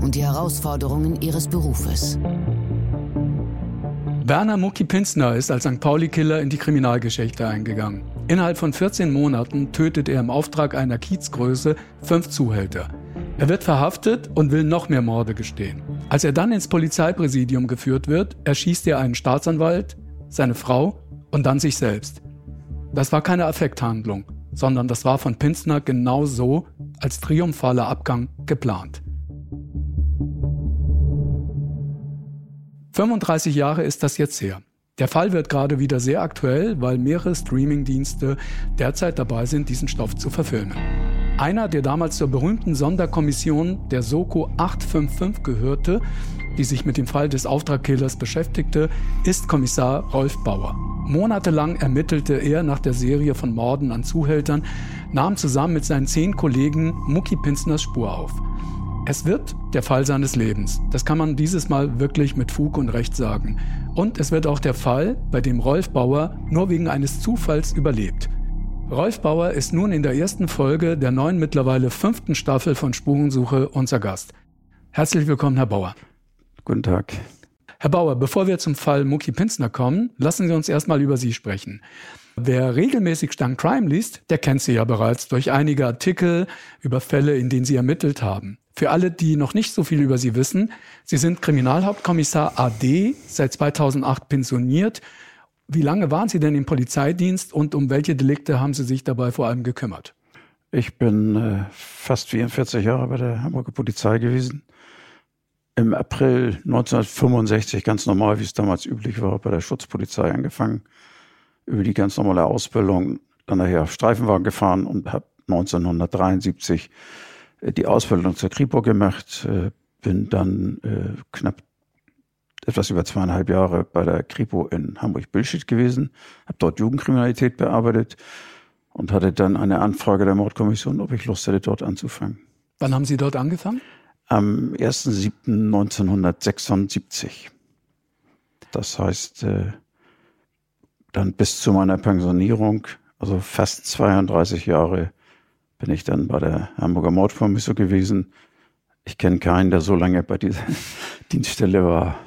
und die Herausforderungen ihres Berufes. Werner Mucki Pinsner ist als St. Pauli-Killer in die Kriminalgeschichte eingegangen. Innerhalb von 14 Monaten tötet er im Auftrag einer Kiezgröße fünf Zuhälter. Er wird verhaftet und will noch mehr Morde gestehen. Als er dann ins Polizeipräsidium geführt wird, erschießt er einen Staatsanwalt, seine Frau und dann sich selbst. Das war keine Affekthandlung, sondern das war von Pinsner genau so als triumphaler Abgang geplant. 35 Jahre ist das jetzt her. Der Fall wird gerade wieder sehr aktuell, weil mehrere Streamingdienste derzeit dabei sind, diesen Stoff zu verfilmen. Einer, der damals zur berühmten Sonderkommission der Soko 855 gehörte, die sich mit dem Fall des Auftragkillers beschäftigte, ist Kommissar Rolf Bauer. Monatelang ermittelte er nach der Serie von Morden an Zuhältern, nahm zusammen mit seinen zehn Kollegen Mucki Pinsners Spur auf. Es wird der Fall seines Lebens. Das kann man dieses Mal wirklich mit Fug und Recht sagen. Und es wird auch der Fall, bei dem Rolf Bauer nur wegen eines Zufalls überlebt. Rolf Bauer ist nun in der ersten Folge der neuen mittlerweile fünften Staffel von Spurensuche unser Gast. Herzlich willkommen, Herr Bauer. Guten Tag. Herr Bauer, bevor wir zum Fall Mucki Pinsner kommen, lassen Sie uns erstmal über Sie sprechen. Wer regelmäßig Stang Crime liest, der kennt Sie ja bereits durch einige Artikel über Fälle, in denen Sie ermittelt haben. Für alle, die noch nicht so viel über Sie wissen, Sie sind Kriminalhauptkommissar AD, seit 2008 pensioniert. Wie lange waren Sie denn im Polizeidienst und um welche Delikte haben Sie sich dabei vor allem gekümmert? Ich bin äh, fast 44 Jahre bei der Hamburger Polizei gewesen. Im April 1965, ganz normal, wie es damals üblich war, bei der Schutzpolizei angefangen, über die ganz normale Ausbildung, dann nachher Streifenwagen gefahren und habe 1973 die Ausbildung zur Kripo gemacht, äh, bin dann äh, knapp etwas über zweieinhalb Jahre bei der Kripo in Hamburg-Billstedt gewesen, habe dort Jugendkriminalität bearbeitet und hatte dann eine Anfrage der Mordkommission, ob ich Lust hätte, dort anzufangen. Wann haben Sie dort angefangen? Am 1.7.1976. Das heißt, äh, dann bis zu meiner Pensionierung, also fast 32 Jahre bin ich dann bei der Hamburger Mordkommission gewesen. Ich kenne keinen, der so lange bei dieser Dienststelle war.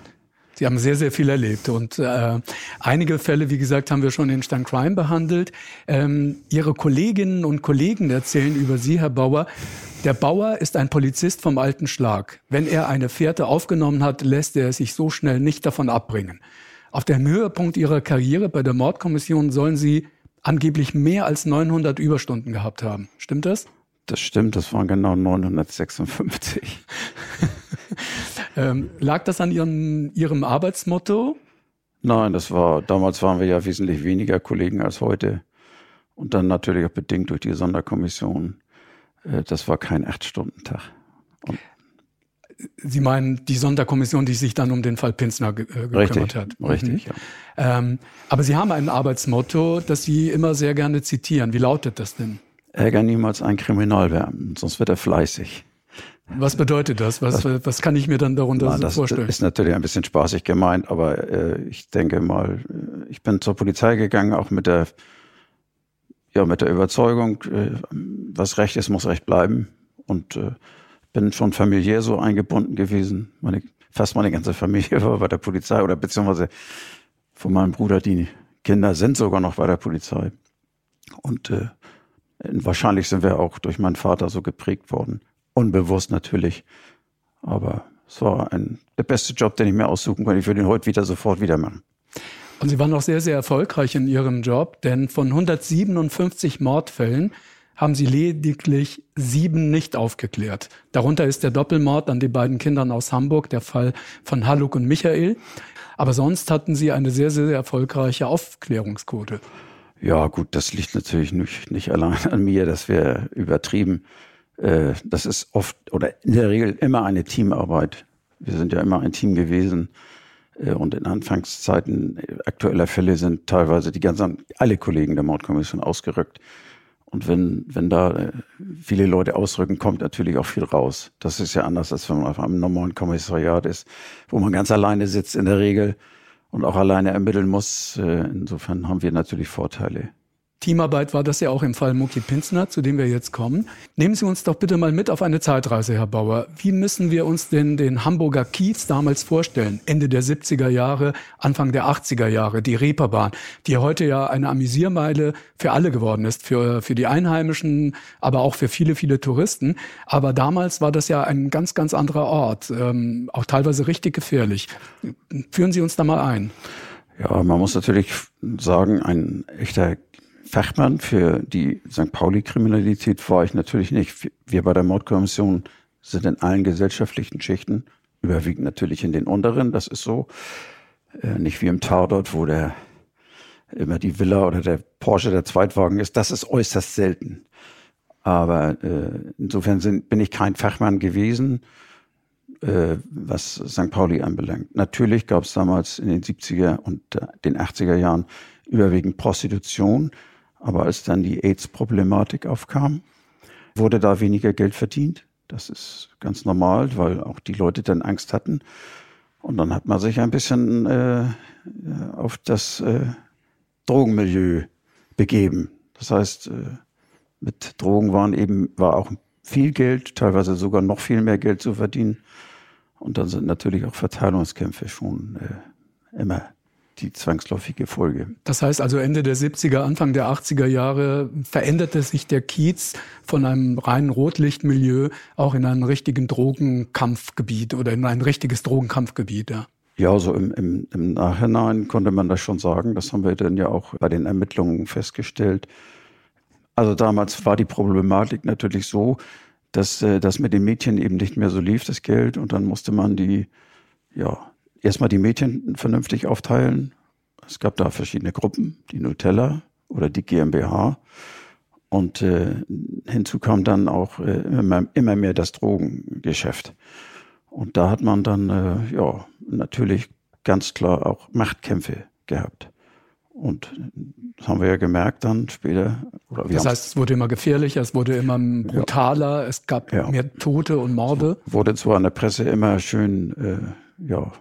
Sie haben sehr, sehr viel erlebt und äh, einige Fälle, wie gesagt, haben wir schon in Stand Crime behandelt. Ähm, Ihre Kolleginnen und Kollegen erzählen über Sie, Herr Bauer. Der Bauer ist ein Polizist vom alten Schlag. Wenn er eine Fährte aufgenommen hat, lässt er sich so schnell nicht davon abbringen. Auf dem Höhepunkt Ihrer Karriere bei der Mordkommission sollen Sie angeblich mehr als 900 Überstunden gehabt haben. Stimmt das? Das stimmt, das waren genau 956. ähm, lag das an Ihrem, Ihrem Arbeitsmotto? Nein, das war, damals waren wir ja wesentlich weniger Kollegen als heute. Und dann natürlich auch bedingt durch die Sonderkommission. Äh, das war kein Acht-Stunden-Tag. Sie meinen die Sonderkommission, die sich dann um den Fall Pinsner ge äh, gekümmert richtig, hat. Richtig, mhm. ja. Ähm, aber Sie haben ein Arbeitsmotto, das Sie immer sehr gerne zitieren. Wie lautet das denn? Ärger niemals einen Kriminalbeamten, sonst wird er fleißig. Was bedeutet das? Was, das, was kann ich mir dann darunter na, das, vorstellen? Das ist natürlich ein bisschen spaßig gemeint, aber äh, ich denke mal, äh, ich bin zur Polizei gegangen, auch mit der, ja, mit der Überzeugung, äh, was Recht ist, muss Recht bleiben. Und äh, bin schon familiär so eingebunden gewesen. Meine, fast meine ganze Familie war bei der Polizei oder beziehungsweise von meinem Bruder, die Kinder sind sogar noch bei der Polizei. Und äh, wahrscheinlich sind wir auch durch meinen Vater so geprägt worden. Unbewusst natürlich. Aber es war ein, der beste Job, den ich mir aussuchen konnte. Ich würde ihn heute wieder sofort wieder machen. Und Sie waren auch sehr, sehr erfolgreich in Ihrem Job, denn von 157 Mordfällen haben sie lediglich sieben nicht aufgeklärt. Darunter ist der Doppelmord an den beiden Kindern aus Hamburg, der Fall von Haluk und Michael. Aber sonst hatten sie eine sehr, sehr erfolgreiche Aufklärungsquote. Ja, gut, das liegt natürlich nicht, nicht allein an mir, das wäre übertrieben. Äh, das ist oft oder in der Regel immer eine Teamarbeit. Wir sind ja immer ein Team gewesen. Äh, und in Anfangszeiten aktueller Fälle sind teilweise die ganzen, alle Kollegen der Mordkommission ausgerückt. Und wenn, wenn da äh, viele Leute ausrücken, kommt natürlich auch viel raus. Das ist ja anders, als wenn man auf einem normalen Kommissariat ist, wo man ganz alleine sitzt in der Regel und auch alleine ermitteln muss. Äh, insofern haben wir natürlich Vorteile. Teamarbeit war das ja auch im Fall Muki Pinsner, zu dem wir jetzt kommen. Nehmen Sie uns doch bitte mal mit auf eine Zeitreise, Herr Bauer. Wie müssen wir uns denn den Hamburger Kiez damals vorstellen? Ende der 70er Jahre, Anfang der 80er Jahre, die Reeperbahn, die heute ja eine Amüsiermeile für alle geworden ist, für, für die Einheimischen, aber auch für viele, viele Touristen. Aber damals war das ja ein ganz, ganz anderer Ort, ähm, auch teilweise richtig gefährlich. Führen Sie uns da mal ein. Ja, man muss natürlich sagen, ein echter Fachmann für die St. Pauli-Kriminalität war ich natürlich nicht. Wir bei der Mordkommission sind in allen gesellschaftlichen Schichten, überwiegend natürlich in den unteren, das ist so. Äh, nicht wie im Tatort, wo der immer die Villa oder der Porsche der Zweitwagen ist. Das ist äußerst selten. Aber äh, insofern sind, bin ich kein Fachmann gewesen, äh, was St. Pauli anbelangt. Natürlich gab es damals in den 70er und äh, den 80er Jahren überwiegend Prostitution. Aber als dann die AIDS-Problematik aufkam, wurde da weniger Geld verdient. Das ist ganz normal, weil auch die Leute dann Angst hatten. Und dann hat man sich ein bisschen äh, auf das äh, Drogenmilieu begeben. Das heißt, äh, mit Drogen waren eben, war auch viel Geld, teilweise sogar noch viel mehr Geld zu verdienen. Und dann sind natürlich auch Verteilungskämpfe schon äh, immer die zwangsläufige Folge. Das heißt also Ende der 70er, Anfang der 80er Jahre veränderte sich der Kiez von einem reinen Rotlichtmilieu auch in ein richtigen Drogenkampfgebiet oder in ein richtiges Drogenkampfgebiet. Ja. Ja, so im, im, im Nachhinein konnte man das schon sagen. Das haben wir dann ja auch bei den Ermittlungen festgestellt. Also damals war die Problematik natürlich so, dass äh, das mit den Mädchen eben nicht mehr so lief, das Geld. Und dann musste man die, ja, erstmal die Mädchen vernünftig aufteilen. Es gab da verschiedene Gruppen, die Nutella oder die GmbH. Und äh, hinzu kam dann auch äh, immer, immer mehr das Drogengeschäft. Und da hat man dann äh, ja natürlich ganz klar auch Machtkämpfe gehabt. Und das haben wir ja gemerkt dann später. das heißt, es wurde immer gefährlicher, es wurde immer brutaler, ja. es gab ja. mehr Tote und Morde. Wurde zwar in der Presse immer schön äh, ja,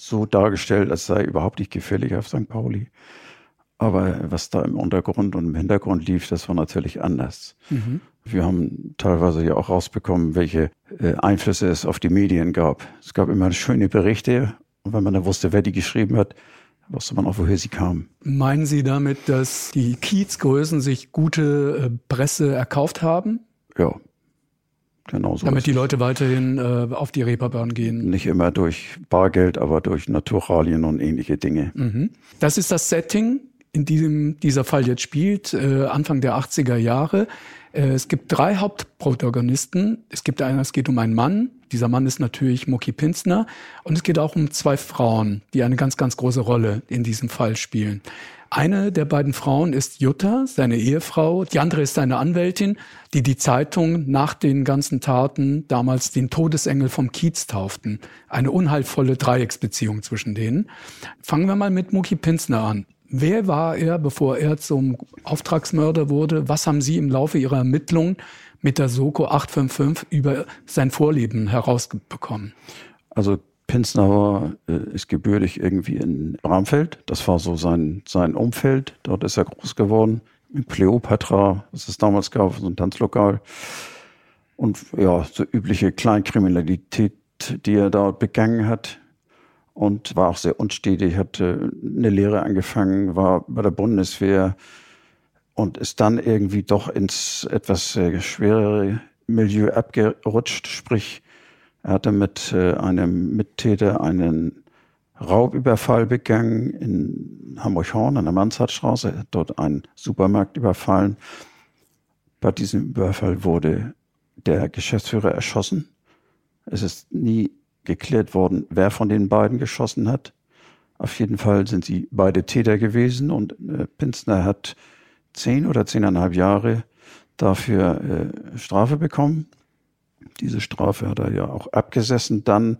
so dargestellt, als sei überhaupt nicht gefährlich auf St. Pauli. Aber was da im Untergrund und im Hintergrund lief, das war natürlich anders. Mhm. Wir haben teilweise ja auch rausbekommen, welche äh, Einflüsse es auf die Medien gab. Es gab immer schöne Berichte und wenn man dann wusste, wer die geschrieben hat, wusste man auch, woher sie kamen. Meinen Sie damit, dass die Kiezgrößen sich gute äh, Presse erkauft haben? Ja, Genau so Damit die Leute weiterhin äh, auf die Reeperbahn gehen. Nicht immer durch Bargeld, aber durch Naturalien und ähnliche Dinge. Mhm. Das ist das Setting, in diesem dieser Fall jetzt spielt, äh, Anfang der 80er Jahre. Äh, es gibt drei Hauptprotagonisten. Es gibt einen, es geht um einen Mann. Dieser Mann ist natürlich Muki Pinsner. Und es geht auch um zwei Frauen, die eine ganz, ganz große Rolle in diesem Fall spielen. Eine der beiden Frauen ist Jutta, seine Ehefrau. Die andere ist seine Anwältin, die die Zeitung nach den ganzen Taten damals den Todesengel vom Kiez tauften. Eine unheilvolle Dreiecksbeziehung zwischen denen. Fangen wir mal mit Muki Pinsner an. Wer war er, bevor er zum Auftragsmörder wurde? Was haben Sie im Laufe Ihrer Ermittlungen mit der Soko 855 über sein Vorleben herausbekommen? Also Pinsner war, äh, ist gebürtig irgendwie in Bramfeld. Das war so sein, sein Umfeld. Dort ist er groß geworden. In Cleopatra, was es damals gab, so ein Tanzlokal. Und ja, so übliche Kleinkriminalität, die er dort begangen hat. Und war auch sehr unstetig, hat eine Lehre angefangen, war bei der Bundeswehr und ist dann irgendwie doch ins etwas äh, schwerere Milieu abgerutscht, sprich er hatte mit äh, einem Mittäter einen Raubüberfall begangen in Hamburg-Horn an der Mansardstraße. Er hat dort einen Supermarkt überfallen. Bei diesem Überfall wurde der Geschäftsführer erschossen. Es ist nie geklärt worden, wer von den beiden geschossen hat. Auf jeden Fall sind sie beide Täter gewesen und äh, Pinsner hat zehn oder zehneinhalb Jahre dafür äh, Strafe bekommen. Diese Strafe hat er ja auch abgesessen dann,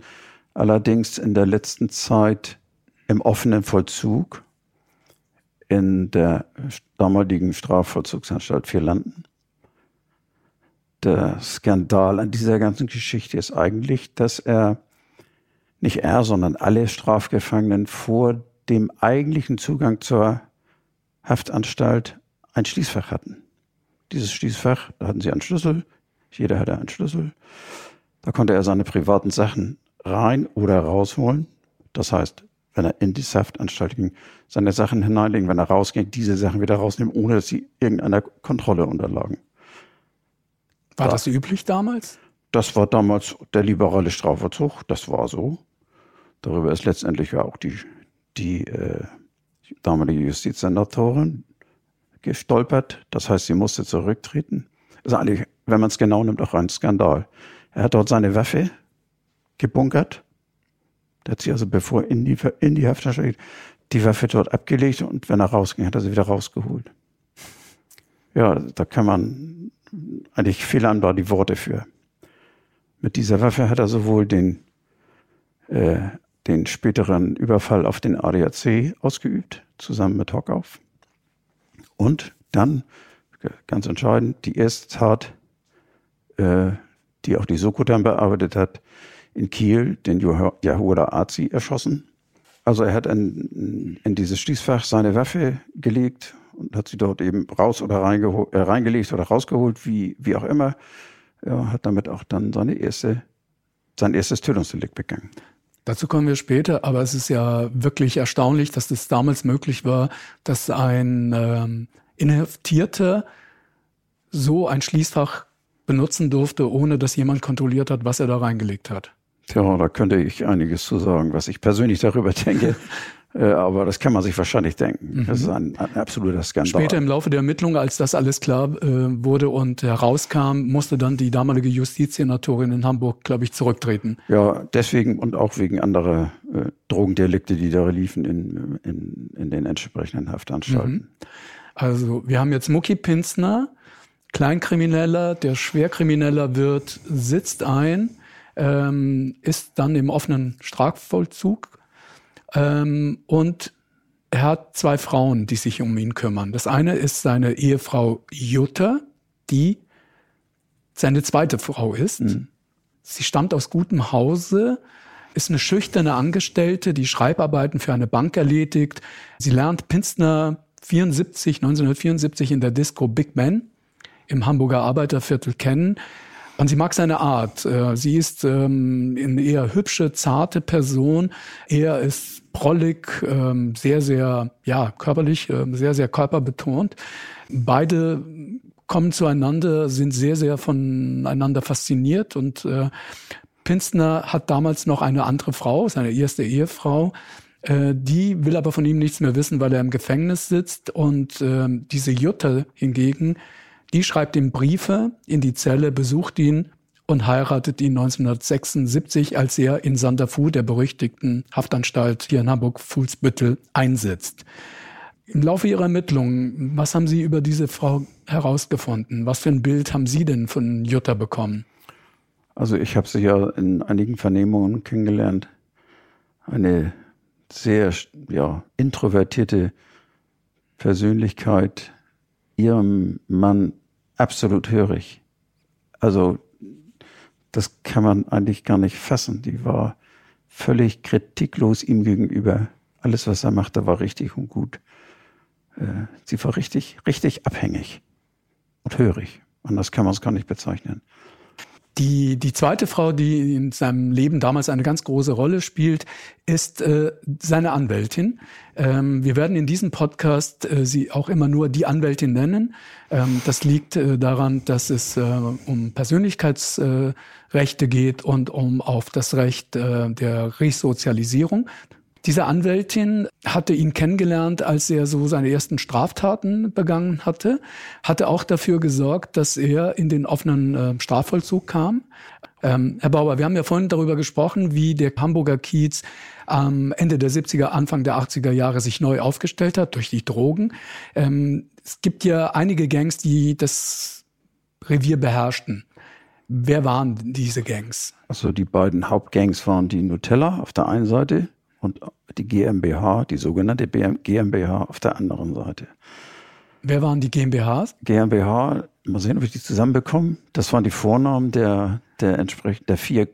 allerdings in der letzten Zeit im offenen Vollzug in der damaligen Strafvollzugsanstalt Vierlanden. Der Skandal an dieser ganzen Geschichte ist eigentlich, dass er nicht er, sondern alle Strafgefangenen vor dem eigentlichen Zugang zur Haftanstalt ein Schließfach hatten. Dieses Schließfach, da hatten sie einen Schlüssel, jeder hatte einen Schlüssel. Da konnte er seine privaten Sachen rein oder rausholen. Das heißt, wenn er in die Haftanstalt ging, seine Sachen hineinlegen, wenn er rausging, diese Sachen wieder rausnehmen, ohne dass sie irgendeiner Kontrolle unterlagen. War da, das üblich damals? Das war damals der liberale Strafvollzug, das war so. Darüber ist letztendlich ja auch die, die äh, damalige Justizsenatorin gestolpert. Das heißt, sie musste zurücktreten. Das ist eigentlich, wenn man es genau nimmt, auch ein Skandal. Er hat dort seine Waffe gebunkert. Der hat sie also, bevor in die, in die Haftanstalt die Waffe dort abgelegt und wenn er rausging, hat er sie wieder rausgeholt. Ja, da kann man eigentlich fehlanbar die Worte für. Mit dieser Waffe hat er sowohl den äh, den späteren Überfall auf den ADAC ausgeübt, zusammen mit Hockauf. Und dann, ganz entscheidend, die erste Tat, äh, die auch die Soko dann bearbeitet hat, in Kiel den Yahuda Azi erschossen. Also er hat in, in dieses Schließfach seine Waffe gelegt und hat sie dort eben raus oder äh, reingelegt oder rausgeholt, wie, wie auch immer. Er hat damit auch dann seine erste, sein erstes Tötungsdelikt begangen. Dazu kommen wir später, aber es ist ja wirklich erstaunlich, dass das damals möglich war, dass ein ähm, Inhaftierter so ein Schließfach benutzen durfte, ohne dass jemand kontrolliert hat, was er da reingelegt hat. Tja, da könnte ich einiges zu sagen, was ich persönlich darüber denke. Äh, aber das kann man sich wahrscheinlich denken. Mhm. Das ist ein, ein absoluter Skandal. Später im Laufe der Ermittlungen, als das alles klar äh, wurde und herauskam, musste dann die damalige Justizsenatorin in Hamburg, glaube ich, zurücktreten. Ja, deswegen und auch wegen anderer äh, Drogendelikte, die da liefen in, in, in den entsprechenden Haftanstalten. Mhm. Also wir haben jetzt Mucki Pinsner, Kleinkrimineller, der Schwerkrimineller wird, sitzt ein, ähm, ist dann im offenen Strafvollzug ähm, und er hat zwei Frauen, die sich um ihn kümmern. Das eine ist seine Ehefrau Jutta, die seine zweite Frau ist. Mhm. Sie stammt aus gutem Hause, ist eine schüchterne Angestellte, die Schreibarbeiten für eine Bank erledigt. Sie lernt Pinzner 74, 1974 in der Disco Big Man im Hamburger Arbeiterviertel kennen. Und sie mag seine Art. Äh, sie ist ähm, eine eher hübsche, zarte Person. Er ist prollig, ähm, sehr, sehr, ja, körperlich, ähm, sehr, sehr körperbetont. Beide kommen zueinander, sind sehr, sehr voneinander fasziniert und äh, Pinstner hat damals noch eine andere Frau, seine erste Ehefrau, äh, die will aber von ihm nichts mehr wissen, weil er im Gefängnis sitzt. Und äh, diese Jutta hingegen die schreibt ihm Briefe in die Zelle, besucht ihn und heiratet ihn 1976, als er in Santa Fu, der berüchtigten Haftanstalt hier in Hamburg-Fuhlsbüttel, einsetzt. Im Laufe Ihrer Ermittlungen, was haben Sie über diese Frau herausgefunden? Was für ein Bild haben Sie denn von Jutta bekommen? Also ich habe sie ja in einigen Vernehmungen kennengelernt. Eine sehr ja, introvertierte Persönlichkeit, ihrem Mann absolut hörig. Also das kann man eigentlich gar nicht fassen. Die war völlig kritiklos ihm gegenüber. Alles, was er machte, war richtig und gut. Äh, sie war richtig, richtig abhängig und hörig. Anders kann man es gar nicht bezeichnen. Die, die zweite Frau, die in seinem Leben damals eine ganz große Rolle spielt, ist äh, seine Anwältin. Ähm, wir werden in diesem Podcast äh, sie auch immer nur die Anwältin nennen. Ähm, das liegt äh, daran, dass es äh, um Persönlichkeitsrechte geht und um auf das Recht äh, der Resozialisierung. Diese Anwältin hatte ihn kennengelernt, als er so seine ersten Straftaten begangen hatte, hatte auch dafür gesorgt, dass er in den offenen äh, Strafvollzug kam. Ähm, Herr Bauer, wir haben ja vorhin darüber gesprochen, wie der Hamburger Kiez am Ende der 70er, Anfang der 80er Jahre sich neu aufgestellt hat durch die Drogen. Ähm, es gibt ja einige Gangs, die das Revier beherrschten. Wer waren diese Gangs? Also die beiden Hauptgangs waren die Nutella auf der einen Seite und die GmbH, die sogenannte GmbH auf der anderen Seite. Wer waren die GmbHs? GmbH, mal sehen, ob ich die zusammenbekomme. Das waren die Vornamen der, der entsprechend der vier,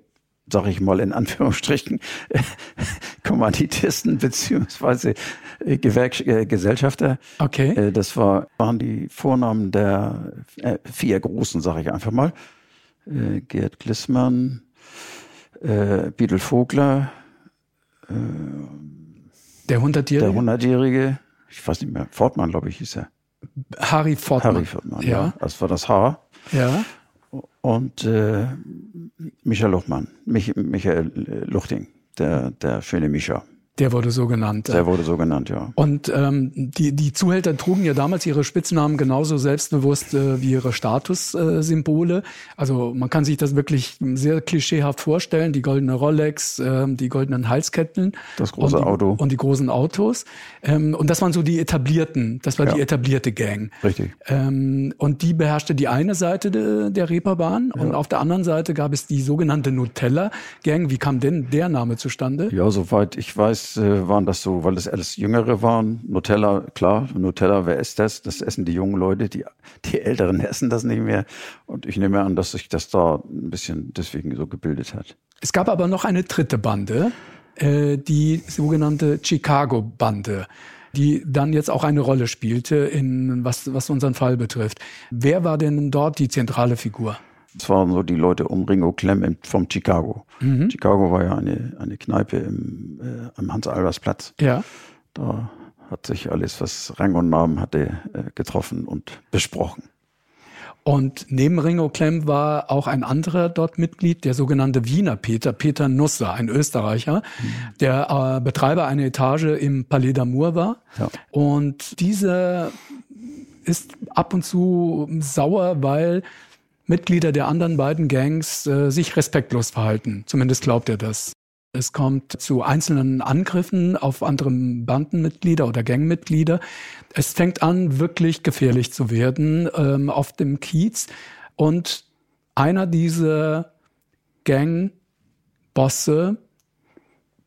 sag ich mal in Anführungsstrichen, Kommanditisten beziehungsweise äh, äh, Gesellschafter. Okay. Äh, das war, waren die Vornamen der äh, vier Großen, sage ich einfach mal. Äh, Gerd Glissmann, äh, Biedel Vogler, äh, der Hundertjährige? Der Hundertjährige, ich weiß nicht mehr, Fortmann, glaube ich, hieß er. Harry Fortmann. Harry Fortmann, ja. ja. Das war das Haar. Ja. Und äh, Michael Luchmann, Mich Michael Luchting, der, der schöne Micha. Der wurde so genannt. Der wurde so genannt, ja. Und ähm, die, die Zuhälter trugen ja damals ihre Spitznamen genauso selbstbewusst äh, wie ihre Statussymbole. Äh, also man kann sich das wirklich sehr klischeehaft vorstellen. Die goldene Rolex, äh, die goldenen Halsketten. Das große und die, Auto. Und die großen Autos. Ähm, und das waren so die etablierten, das war ja. die etablierte Gang. Richtig. Ähm, und die beherrschte die eine Seite de, der Reeperbahn. Ja. Und auf der anderen Seite gab es die sogenannte Nutella-Gang. Wie kam denn der Name zustande? Ja, soweit ich weiß, äh, waren das so, weil das alles Jüngere waren. Nutella, klar, Nutella, wer ist das? Das essen die jungen Leute, die, die Älteren essen das nicht mehr. Und ich nehme an, dass sich das da ein bisschen deswegen so gebildet hat. Es gab aber noch eine dritte Bande, äh, die sogenannte Chicago-Bande die dann jetzt auch eine Rolle spielte in was, was unseren Fall betrifft. Wer war denn dort die zentrale Figur? Das waren so die Leute um Ringo Clem vom Chicago. Mhm. Chicago war ja eine, eine Kneipe im, äh, am Hans-Albers-Platz. Ja. Da hat sich alles, was Rang und Namen hatte, äh, getroffen und besprochen. Und neben Ringo Klemm war auch ein anderer dort Mitglied, der sogenannte Wiener Peter, Peter Nusser, ein Österreicher, mhm. der äh, Betreiber einer Etage im Palais d'Amour war. Ja. Und dieser ist ab und zu sauer, weil Mitglieder der anderen beiden Gangs äh, sich respektlos verhalten. Zumindest glaubt er das. Es kommt zu einzelnen Angriffen auf andere Bandenmitglieder oder Gangmitglieder. Es fängt an, wirklich gefährlich zu werden ähm, auf dem Kiez. Und einer dieser Gangbosse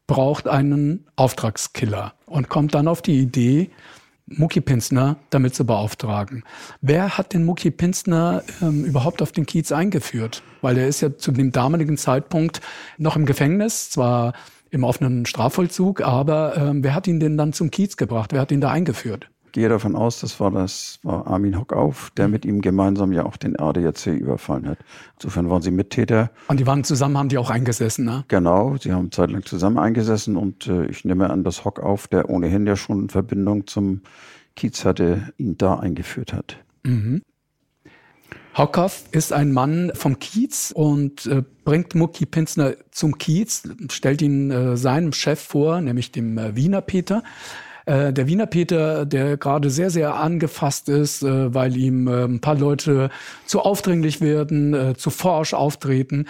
braucht einen Auftragskiller und kommt dann auf die Idee, Mucki Pinsner damit zu beauftragen. Wer hat den Mucki Pinsner ähm, überhaupt auf den Kiez eingeführt? Weil er ist ja zu dem damaligen Zeitpunkt noch im Gefängnis, zwar im offenen Strafvollzug, aber ähm, wer hat ihn denn dann zum Kiez gebracht? Wer hat ihn da eingeführt? Gehe davon aus, das war das war Armin Hockauf, der mit ihm gemeinsam ja auch den ADAC überfallen hat. Insofern waren sie Mittäter. Und die waren zusammen, haben die auch eingesessen, ne? Genau, sie haben zeitlang zusammen eingesessen und äh, ich nehme an, dass Hockauf, der ohnehin ja schon Verbindung zum Kiez hatte, ihn da eingeführt hat. Mhm. Hockhoff ist ein Mann vom Kiez und äh, bringt Mucki Pinsner zum Kiez, stellt ihn äh, seinem Chef vor, nämlich dem äh, Wiener Peter. Äh, der Wiener Peter, der gerade sehr, sehr angefasst ist, äh, weil ihm äh, ein paar Leute zu aufdringlich werden, äh, zu forsch auftreten.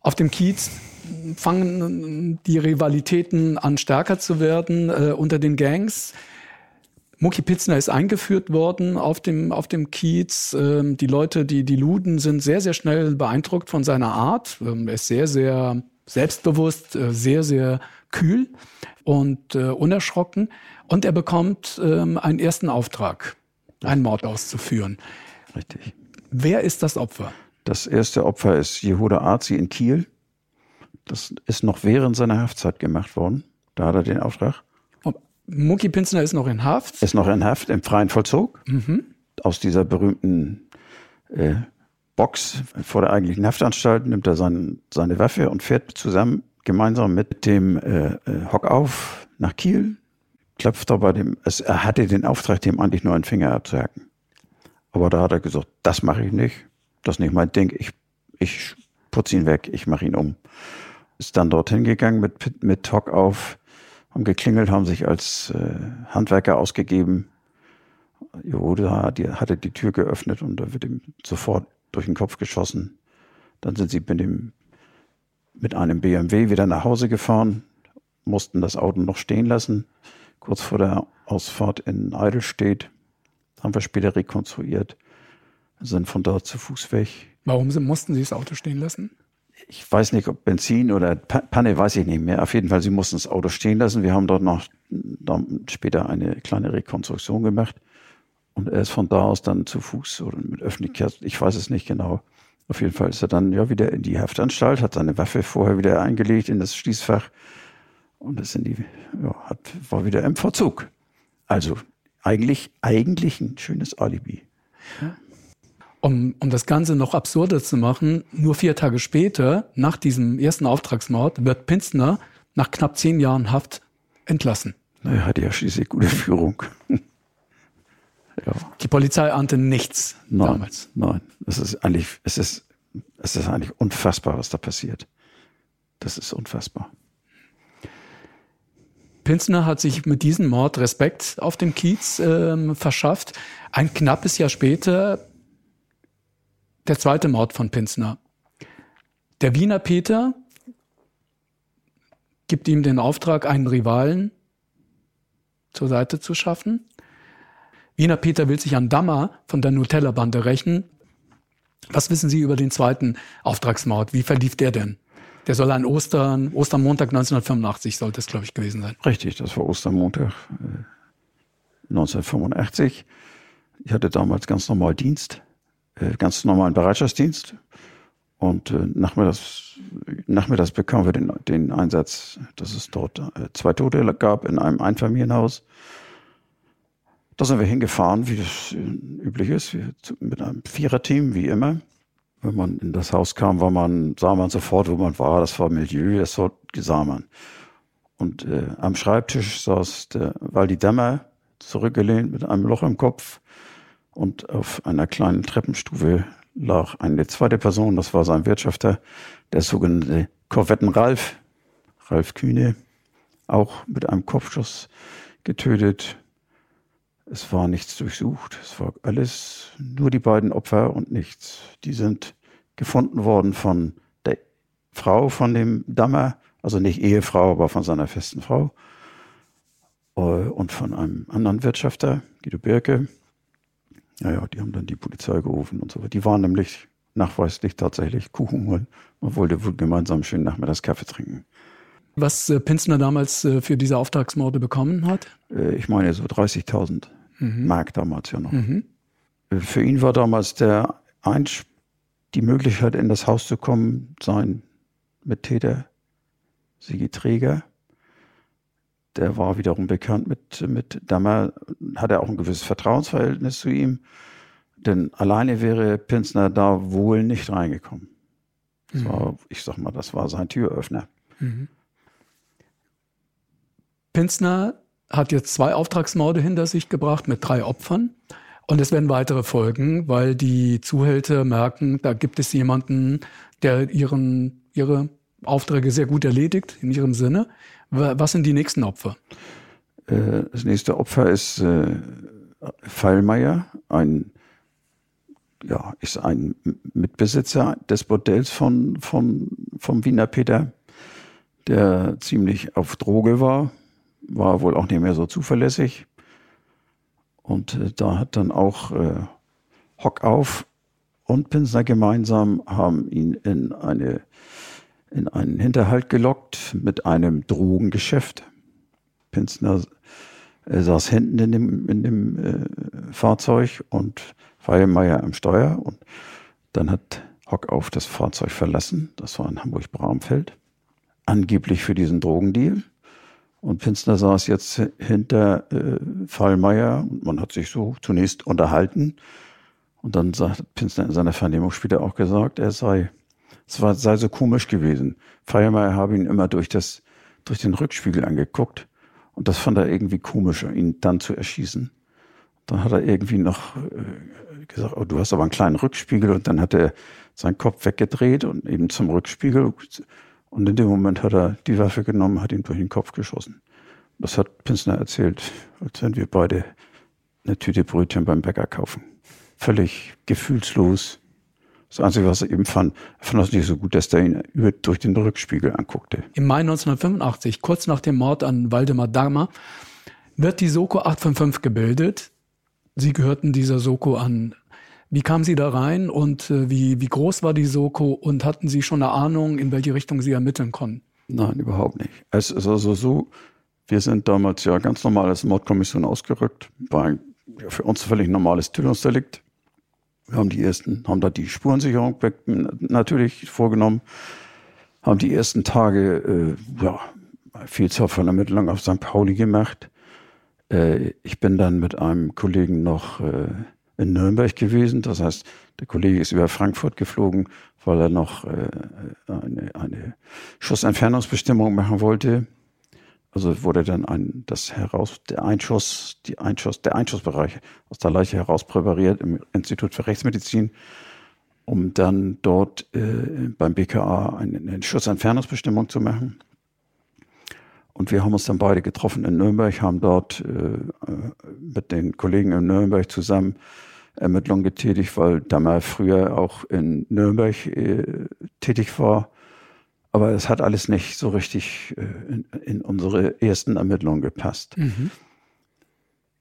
Auf dem Kiez fangen die Rivalitäten an stärker zu werden äh, unter den Gangs. Mucki Pitzner ist eingeführt worden auf dem, auf dem Kiez. Ähm, die Leute, die, die Luden, sind sehr, sehr schnell beeindruckt von seiner Art. Ähm, er ist sehr, sehr selbstbewusst, äh, sehr, sehr kühl und äh, unerschrocken. Und er bekommt ähm, einen ersten Auftrag, einen Mord auszuführen. Richtig. Wer ist das Opfer? Das erste Opfer ist Jehuda Arzi in Kiel. Das ist noch während seiner Haftzeit gemacht worden. Da hat er den Auftrag. Mucki Pinsner ist noch in Haft? Ist noch in Haft, im freien Vollzug. Mhm. Aus dieser berühmten äh, Box vor der eigentlichen Haftanstalt nimmt er sein, seine Waffe und fährt zusammen gemeinsam mit dem äh, äh Hockauf nach Kiel, klopft er bei dem, es, er hatte den Auftrag, dem eigentlich nur einen Finger abzuhacken. Aber da hat er gesagt, das mache ich nicht, das ist nicht mein Ding, ich, ich putze ihn weg, ich mache ihn um. Ist dann dorthin gegangen mit, mit Hockauf, haben geklingelt, haben sich als äh, Handwerker ausgegeben. Jehuda die hatte die Tür geöffnet und da wird ihm sofort durch den Kopf geschossen. Dann sind sie mit dem mit einem BMW wieder nach Hause gefahren, mussten das Auto noch stehen lassen, kurz vor der Ausfahrt in Eidelstedt. Haben wir später rekonstruiert. sind von dort zu Fuß weg. Warum mussten Sie das Auto stehen lassen? Ich weiß nicht, ob Benzin oder Panne, weiß ich nicht mehr. Auf jeden Fall, sie mussten das Auto stehen lassen. Wir haben dort noch dann später eine kleine Rekonstruktion gemacht. Und er ist von da aus dann zu Fuß oder mit Öffentlichkeit, ich weiß es nicht genau. Auf jeden Fall ist er dann ja wieder in die Haftanstalt, hat seine Waffe vorher wieder eingelegt in das Schließfach und ist in die, ja, hat, war wieder im Verzug. Also eigentlich, eigentlich ein schönes Alibi. Um, um das Ganze noch absurder zu machen, nur vier Tage später, nach diesem ersten Auftragsmord, wird Pinzner nach knapp zehn Jahren Haft entlassen. Na, er hatte ja schließlich gute Führung. ja. Die Polizei ahnte nichts nein, damals. Nein, es ist eigentlich, es ist, es ist eigentlich unfassbar, was da passiert. Das ist unfassbar. Pinsner hat sich mit diesem Mord Respekt auf dem Kiez äh, verschafft. Ein knappes Jahr später der zweite Mord von Pinsner. Der Wiener Peter gibt ihm den Auftrag, einen Rivalen zur Seite zu schaffen. Wiener Peter will sich an Dammer von der Nutella-Bande rächen. Was wissen Sie über den zweiten Auftragsmord? Wie verlief der denn? Der soll an Ostern, Ostermontag 1985 sollte es, glaube ich, gewesen sein. Richtig, das war Ostermontag äh, 1985. Ich hatte damals ganz normal Dienst, äh, ganz normalen Bereitschaftsdienst. Und äh, nachmittags, nachmittags bekamen wir den, den Einsatz, dass es dort äh, zwei Tote gab in einem Einfamilienhaus. Da sind wir hingefahren, wie das äh, üblich ist, mit einem Viererteam, wie immer. Wenn man in das Haus kam, war man, sah man sofort, wo man war. Das war Milieu, das war, sah man. Und äh, am Schreibtisch saß der Waldi Dämmer zurückgelehnt mit einem Loch im Kopf. Und auf einer kleinen Treppenstufe lag eine zweite Person, das war sein Wirtschafter, der sogenannte Korvetten Ralf, Ralf Kühne, auch mit einem Kopfschuss getötet. Es war nichts durchsucht. Es war alles nur die beiden Opfer und nichts. Die sind gefunden worden von der Frau von dem Dammer, also nicht Ehefrau, aber von seiner festen Frau. Äh, und von einem anderen Wirtschafter, Guido Birke. Ja, ja, die haben dann die Polizei gerufen und so weiter. Die waren nämlich nachweislich tatsächlich Kuchen holen. Man wollte wohl gemeinsam schön nachmittags Kaffee trinken. Was äh, Pinsner damals äh, für diese Auftragsmorde bekommen hat? Äh, ich meine so 30.000 mhm. Mark damals ja noch. Mhm. Für ihn war damals der Einsch die Möglichkeit, in das Haus zu kommen, sein Mittäter Sigi Träger. Der war wiederum bekannt mit, mit Dammer, hatte auch ein gewisses Vertrauensverhältnis zu ihm. Denn alleine wäre Pinsner da wohl nicht reingekommen. Das mhm. war, ich sag mal, das war sein Türöffner. Mhm. Pinsner hat jetzt zwei Auftragsmorde hinter sich gebracht mit drei Opfern. Und es werden weitere folgen, weil die Zuhälter merken, da gibt es jemanden, der ihren, ihre Aufträge sehr gut erledigt, in ihrem Sinne. Was sind die nächsten Opfer? Äh, das nächste Opfer ist äh, Feilmeier, ein, ja, ist ein Mitbesitzer des Bordells von, von, vom Wiener Peter, der ziemlich auf Droge war, war wohl auch nicht mehr so zuverlässig. Und äh, da hat dann auch äh, Hockauf und Pinsner gemeinsam haben ihn in eine in einen Hinterhalt gelockt mit einem Drogengeschäft. Pinsner äh, saß hinten in dem, in dem äh, Fahrzeug und Feilmeier am Steuer und dann hat Hockauf das Fahrzeug verlassen. Das war in Hamburg-Bramfeld. Angeblich für diesen Drogendeal. Und Pinsner saß jetzt hinter äh, Fallmeier und man hat sich so zunächst unterhalten. Und dann sagt Pinsner in seiner Vernehmung später auch gesagt, er sei, es war, sei so komisch gewesen. Fallmeier habe ihn immer durch das, durch den Rückspiegel angeguckt. Und das fand er irgendwie komisch, ihn dann zu erschießen. Dann hat er irgendwie noch äh, gesagt, oh, du hast aber einen kleinen Rückspiegel. Und dann hat er seinen Kopf weggedreht und eben zum Rückspiegel und in dem Moment hat er die Waffe genommen, hat ihn durch den Kopf geschossen. Das hat Pinsner erzählt, als wenn wir beide eine Tüte Brötchen beim Bäcker kaufen. Völlig gefühlslos. Das Einzige, was er eben fand, er fand das nicht so gut, dass der ihn über, durch den Rückspiegel anguckte. Im Mai 1985, kurz nach dem Mord an Waldemar Dahmer, wird die Soko 855 gebildet. Sie gehörten dieser Soko an. Wie kamen Sie da rein und äh, wie, wie groß war die Soko und hatten Sie schon eine Ahnung, in welche Richtung Sie ermitteln konnten? Nein, überhaupt nicht. Es ist also so, wir sind damals ja ganz normal als Mordkommission ausgerückt. War für uns völlig normales Tötungsdelikt. Wir haben die ersten, haben da die Spurensicherung natürlich vorgenommen, haben die ersten Tage, äh, ja, Vielzahl von Ermittlungen auf St. Pauli gemacht. Äh, ich bin dann mit einem Kollegen noch äh, in Nürnberg gewesen. Das heißt, der Kollege ist über Frankfurt geflogen, weil er noch äh, eine, eine Schussentfernungsbestimmung machen wollte. Also wurde dann ein, das heraus, der Einschuss, die Einschuss, der Einschussbereich aus der Leiche heraus präpariert im Institut für Rechtsmedizin, um dann dort äh, beim BKA eine, eine Schussentfernungsbestimmung zu machen. Und wir haben uns dann beide getroffen in Nürnberg, haben dort äh, mit den Kollegen in Nürnberg zusammen Ermittlungen getätigt, weil Dammer früher auch in Nürnberg äh, tätig war aber es hat alles nicht so richtig äh, in, in, unsere ersten Ermittlungen gepasst. Mhm.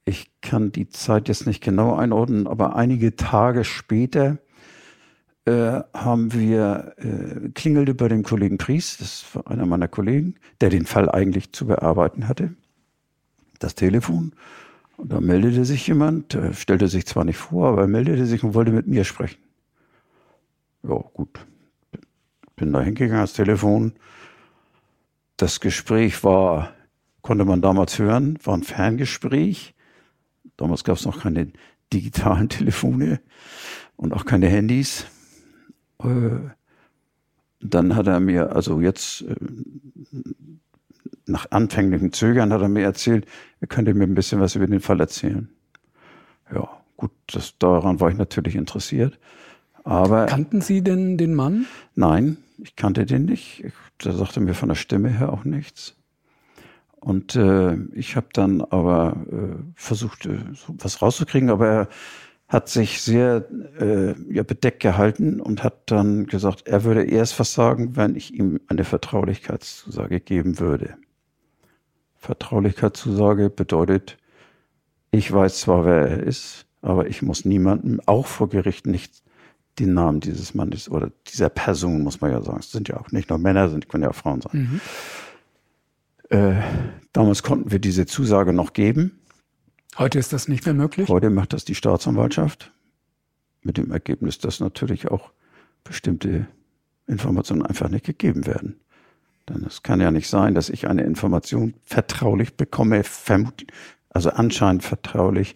Ich kann die Zeit jetzt nicht genau einordnen, aber einige Tage später äh, haben wir äh, klingelte bei dem Kollegen Pries, das war einer meiner Kollegen, der den Fall eigentlich zu bearbeiten hatte, das Telefon. Und da meldete sich jemand, äh, stellte sich zwar nicht vor, aber er meldete sich und wollte mit mir sprechen. Ja, gut. Bin da hingegangen ans Telefon. Das Gespräch war, konnte man damals hören, war ein Ferngespräch. Damals gab es noch keine digitalen Telefone und auch keine Handys. Äh, dann hat er mir, also jetzt äh, nach anfänglichem Zögern hat er mir erzählt, er könnte mir ein bisschen was über den Fall erzählen. Ja, gut, das, daran war ich natürlich interessiert. Aber kannten Sie denn den Mann? Nein, ich kannte den nicht. Der sagte mir von der Stimme her auch nichts. Und äh, ich habe dann aber äh, versucht, äh, so was rauszukriegen, aber er hat sich sehr äh, ja, bedeckt gehalten und hat dann gesagt, er würde erst was sagen, wenn ich ihm eine Vertraulichkeitszusage geben würde. Vertraulichkeitszusage bedeutet, ich weiß zwar, wer er ist, aber ich muss niemandem, auch vor Gericht, nicht den Namen dieses Mannes oder dieser Person, muss man ja sagen. Es sind ja auch nicht nur Männer, sind können ja auch Frauen sein. Mhm. Äh, damals konnten wir diese Zusage noch geben. Heute ist das nicht mehr möglich? Heute macht das die Staatsanwaltschaft. Mit dem Ergebnis, dass natürlich auch bestimmte Informationen einfach nicht gegeben werden. Denn es kann ja nicht sein, dass ich eine Information vertraulich bekomme, also anscheinend vertraulich,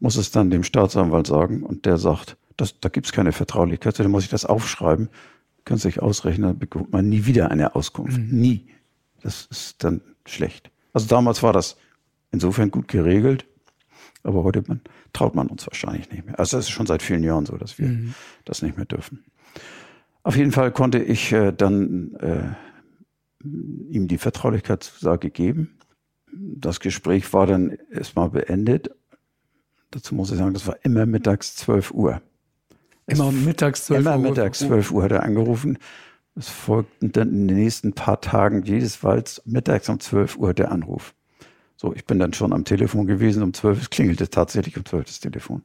muss es dann dem Staatsanwalt sagen und der sagt, das, da gibt es keine Vertraulichkeit, dann muss ich das aufschreiben. Können Sie sich ausrechnen, dann bekommt man nie wieder eine Auskunft. Mhm. Nie. Das ist dann schlecht. Also damals war das insofern gut geregelt, aber heute man, traut man uns wahrscheinlich nicht mehr. Also es ist schon seit vielen Jahren so, dass wir mhm. das nicht mehr dürfen. Auf jeden Fall konnte ich äh, dann äh, ihm die Vertraulichkeitszusage geben. Das Gespräch war dann erstmal beendet. Dazu muss ich sagen, das war immer mittags 12 Uhr. Immer mittags 12 Uhr. Immer mittags 12 Uhr hat er angerufen. Es folgten dann in den nächsten paar Tagen jedes Walz mittags um 12 Uhr der Anruf. So, ich bin dann schon am Telefon gewesen um 12. Es klingelte tatsächlich um 12 das Telefon.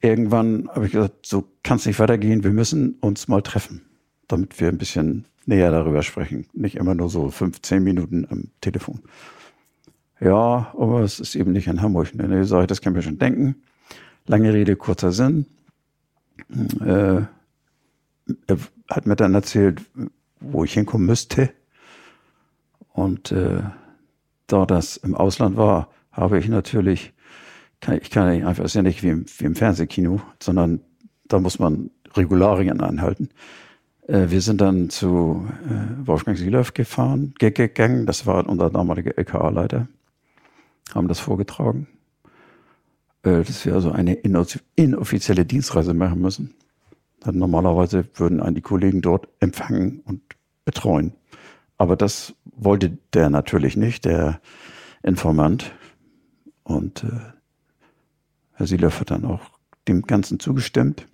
Irgendwann habe ich gesagt, so kann es nicht weitergehen. Wir müssen uns mal treffen, damit wir ein bisschen näher darüber sprechen. Nicht immer nur so 15 Minuten am Telefon. Ja, aber es ist eben nicht in Hamburg. Nee, sage ich, das kann ich mir schon denken. Lange Rede, kurzer Sinn äh, er hat mir dann erzählt, wo ich hinkommen müsste. Und äh, da das im Ausland war, habe ich natürlich, kann, ich kann einfach, ist ja nicht wie im, wie im Fernsehkino, sondern da muss man Regularien anhalten. Äh, wir sind dann zu äh, Wolfgang Sielöff gefahren, gegangen, das war unser damaliger LKA-Leiter, haben das vorgetragen. Äh, dass wir also eine inoffizielle Dienstreise machen müssen. Dann normalerweise würden einen die Kollegen dort empfangen und betreuen. Aber das wollte der natürlich nicht, der Informant. Und äh, Herr Sielöff hat dann auch dem Ganzen zugestimmt.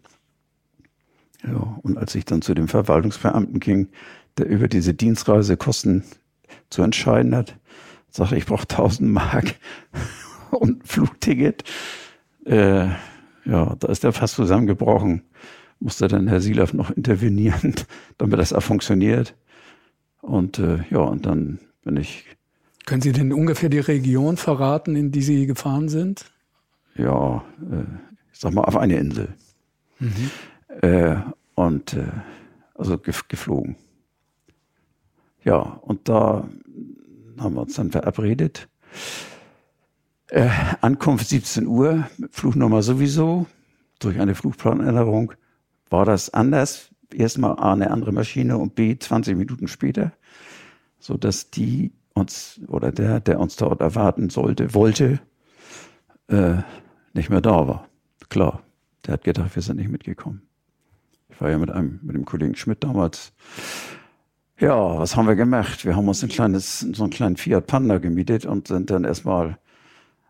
Ja, und als ich dann zu dem Verwaltungsbeamten ging, der über diese Dienstreisekosten zu entscheiden hat, sagte ich, brauche 1000 Mark und Flugticket. Äh, ja, da ist er fast zusammengebrochen. Musste dann Herr Silav noch intervenieren, damit das auch funktioniert. Und äh, ja, und dann bin ich. Können Sie denn ungefähr die Region verraten, in die Sie gefahren sind? Ja, äh, ich sag mal, auf eine Insel. Mhm. Äh, und äh, also geflogen. Ja, und da haben wir uns dann verabredet. Äh, Ankunft 17 Uhr, Flugnummer sowieso. Durch eine Flugplanänderung war das anders. Erstmal A, eine andere Maschine und B, 20 Minuten später, so dass die uns oder der, der uns dort erwarten sollte, wollte, äh, nicht mehr da war. Klar, der hat gedacht, wir sind nicht mitgekommen. War ja mit einem, mit dem Kollegen Schmidt damals. Ja, was haben wir gemacht? Wir haben uns ein kleines, so einen kleinen Fiat Panda gemietet und sind dann erstmal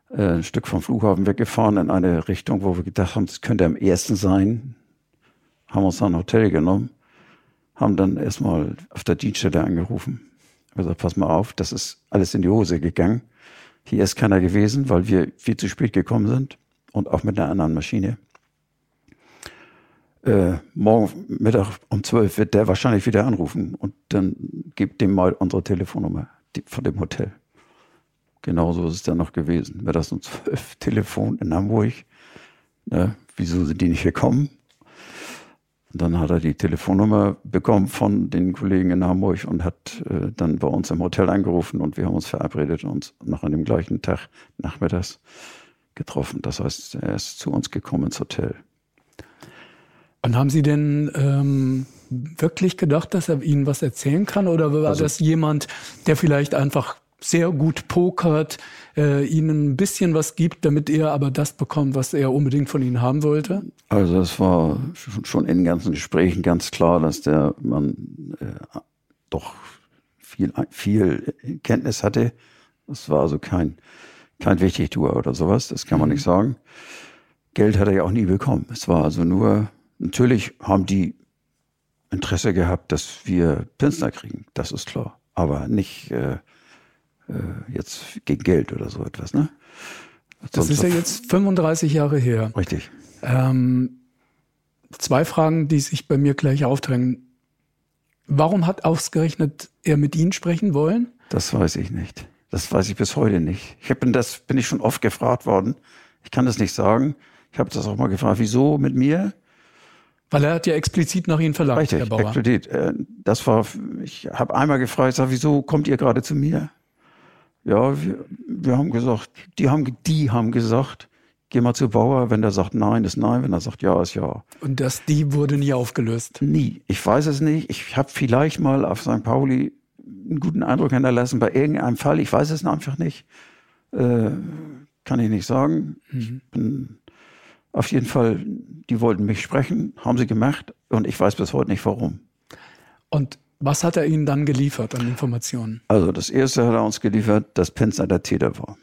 äh, ein Stück vom Flughafen weggefahren in eine Richtung, wo wir gedacht haben, das könnte am ersten sein. Haben uns dann ein Hotel genommen, haben dann erstmal auf der Dienststelle angerufen. Gesagt, pass mal auf, das ist alles in die Hose gegangen. Hier ist keiner gewesen, weil wir viel zu spät gekommen sind und auch mit einer anderen Maschine. Äh, morgen Mittag um zwölf wird der wahrscheinlich wieder anrufen und dann gibt dem mal unsere Telefonnummer die, von dem Hotel. Genauso ist es dann noch gewesen. Mittags um zwölf Telefon in Hamburg. Ne, wieso sind die nicht gekommen? Und dann hat er die Telefonnummer bekommen von den Kollegen in Hamburg und hat äh, dann bei uns im Hotel angerufen und wir haben uns verabredet und uns noch an dem gleichen Tag nachmittags getroffen. Das heißt, er ist zu uns gekommen ins Hotel. Und haben Sie denn ähm, wirklich gedacht, dass er Ihnen was erzählen kann? Oder war also, das jemand, der vielleicht einfach sehr gut pokert, äh, Ihnen ein bisschen was gibt, damit er aber das bekommt, was er unbedingt von Ihnen haben wollte? Also es war schon in den ganzen Gesprächen ganz klar, dass der Mann äh, doch viel, viel Kenntnis hatte. Das war also kein, kein Wichtigtuer oder sowas, das kann man mhm. nicht sagen. Geld hat er ja auch nie bekommen. Es war also nur Natürlich haben die Interesse gehabt, dass wir Pinsner kriegen, das ist klar. Aber nicht äh, äh, jetzt gegen Geld oder so etwas. Ne? Das ist ja jetzt 35 Jahre her. Richtig. Ähm, zwei Fragen, die sich bei mir gleich aufdrängen. Warum hat ausgerechnet er mit Ihnen sprechen wollen? Das weiß ich nicht. Das weiß ich bis heute nicht. Ich bin das bin ich schon oft gefragt worden. Ich kann das nicht sagen. Ich habe das auch mal gefragt, wieso mit mir? Weil er hat ja explizit nach Ihnen verlangt, Richtig, Herr Bauer. Explizit. Äh, das war, ich habe einmal gefragt, sag, wieso kommt ihr gerade zu mir? Ja, wir, wir haben gesagt, die haben, die haben gesagt, geh mal zu Bauer, wenn der sagt nein, ist nein, wenn er sagt ja, ist ja. Und das die wurde nie aufgelöst? Nie. Ich weiß es nicht. Ich habe vielleicht mal auf St. Pauli einen guten Eindruck hinterlassen bei irgendeinem Fall. Ich weiß es einfach nicht. Äh, kann ich nicht sagen. Mhm. Ich bin auf jeden Fall, die wollten mich sprechen, haben sie gemacht und ich weiß bis heute nicht warum. Und was hat er Ihnen dann geliefert an Informationen? Also das erste hat er uns geliefert, dass Penzner der Täter war.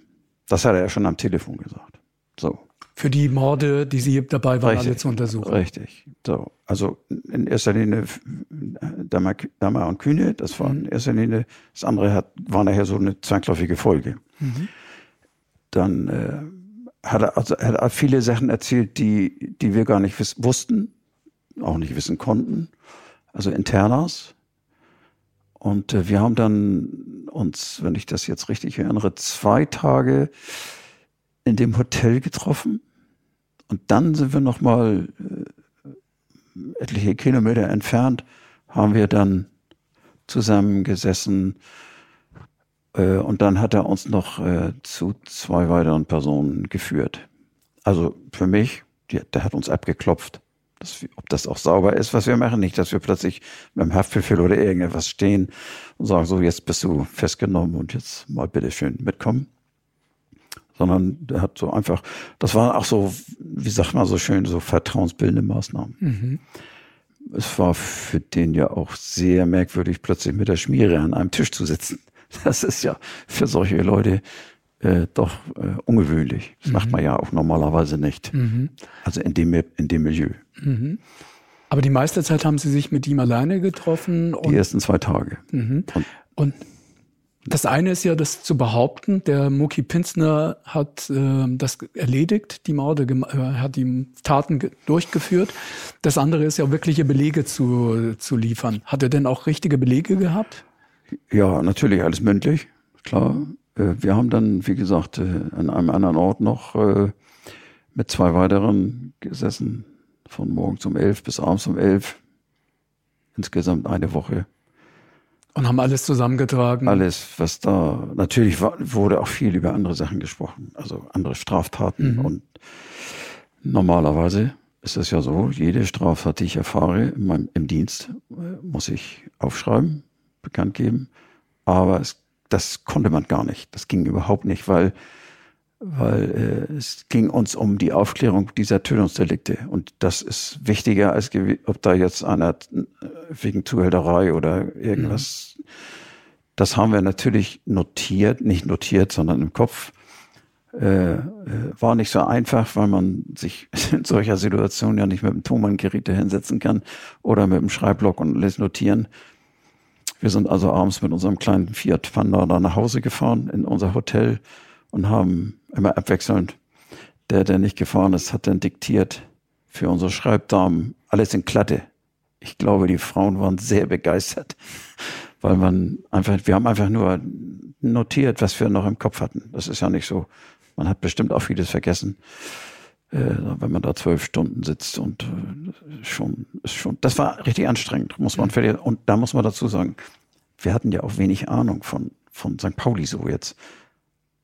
Das hat er ja schon am Telefon gesagt. So. Für die Morde, die Sie dabei waren, richtig, alle zu untersuchen. Richtig. So. Also in erster Linie Dammer, Dammer und Kühne, das war in mhm. erster Linie, das andere hat, war nachher so eine zwangsläufige Folge. Mhm. Dann äh, hat er, also, er hat viele Sachen erzählt, die, die wir gar nicht wussten, auch nicht wissen konnten. Also Internas. Und äh, wir haben dann uns, wenn ich das jetzt richtig erinnere, zwei Tage in dem Hotel getroffen. Und dann sind wir noch mal äh, etliche Kilometer entfernt, haben wir dann zusammengesessen und dann hat er uns noch äh, zu zwei weiteren Personen geführt. Also für mich, der hat uns abgeklopft. Das, ob das auch sauber ist, was wir machen. Nicht, dass wir plötzlich mit dem Haftbefehl oder irgendetwas stehen und sagen, so, jetzt bist du festgenommen und jetzt mal bitteschön mitkommen. Sondern der hat so einfach, das waren auch so, wie sagt man so schön, so vertrauensbildende Maßnahmen. Mhm. Es war für den ja auch sehr merkwürdig, plötzlich mit der Schmiere an einem Tisch zu sitzen. Das ist ja für solche Leute äh, doch äh, ungewöhnlich. Das mhm. macht man ja auch normalerweise nicht. Mhm. Also in dem, in dem Milieu. Mhm. Aber die meiste Zeit haben Sie sich mit ihm alleine getroffen? die ersten zwei Tage. Mhm. Und, und Das eine ist ja, das zu behaupten, der Muki Pinsner hat äh, das erledigt, die Morde, äh, hat die Taten durchgeführt. Das andere ist ja wirkliche Belege zu, zu liefern. Hat er denn auch richtige Belege gehabt? Ja, natürlich, alles mündlich, klar. Äh, wir haben dann, wie gesagt, äh, an einem anderen Ort noch äh, mit zwei weiteren gesessen, von morgens um elf bis abends um elf. Insgesamt eine Woche. Und haben alles zusammengetragen. Alles, was da, natürlich war, wurde auch viel über andere Sachen gesprochen, also andere Straftaten. Mhm. Und normalerweise ist es ja so, jede Straftat, die ich erfahre in meinem, im Dienst, muss ich aufschreiben, bekannt geben. Aber es, das konnte man gar nicht. Das ging überhaupt nicht, weil weil äh, es ging uns um die Aufklärung dieser Tötungsdelikte. Und das ist wichtiger, als ob da jetzt einer äh, wegen Zuhälterei oder irgendwas. Mhm. Das haben wir natürlich notiert, nicht notiert, sondern im Kopf. Äh, äh, war nicht so einfach, weil man sich in solcher Situation ja nicht mit dem Thomann-Gerät hinsetzen kann oder mit dem Schreibblock und lässt notieren. Wir sind also abends mit unserem kleinen Fiat Panda da nach Hause gefahren in unser Hotel und haben immer abwechselnd, der, der nicht gefahren ist, hat dann diktiert für unsere Schreibdamen alles in Klatte. Ich glaube, die Frauen waren sehr begeistert, weil man einfach, wir haben einfach nur notiert, was wir noch im Kopf hatten. Das ist ja nicht so. Man hat bestimmt auch vieles vergessen, wenn man da zwölf Stunden sitzt und äh, schon, schon, das war richtig anstrengend, muss man, und da muss man dazu sagen, wir hatten ja auch wenig Ahnung von, von St. Pauli so jetzt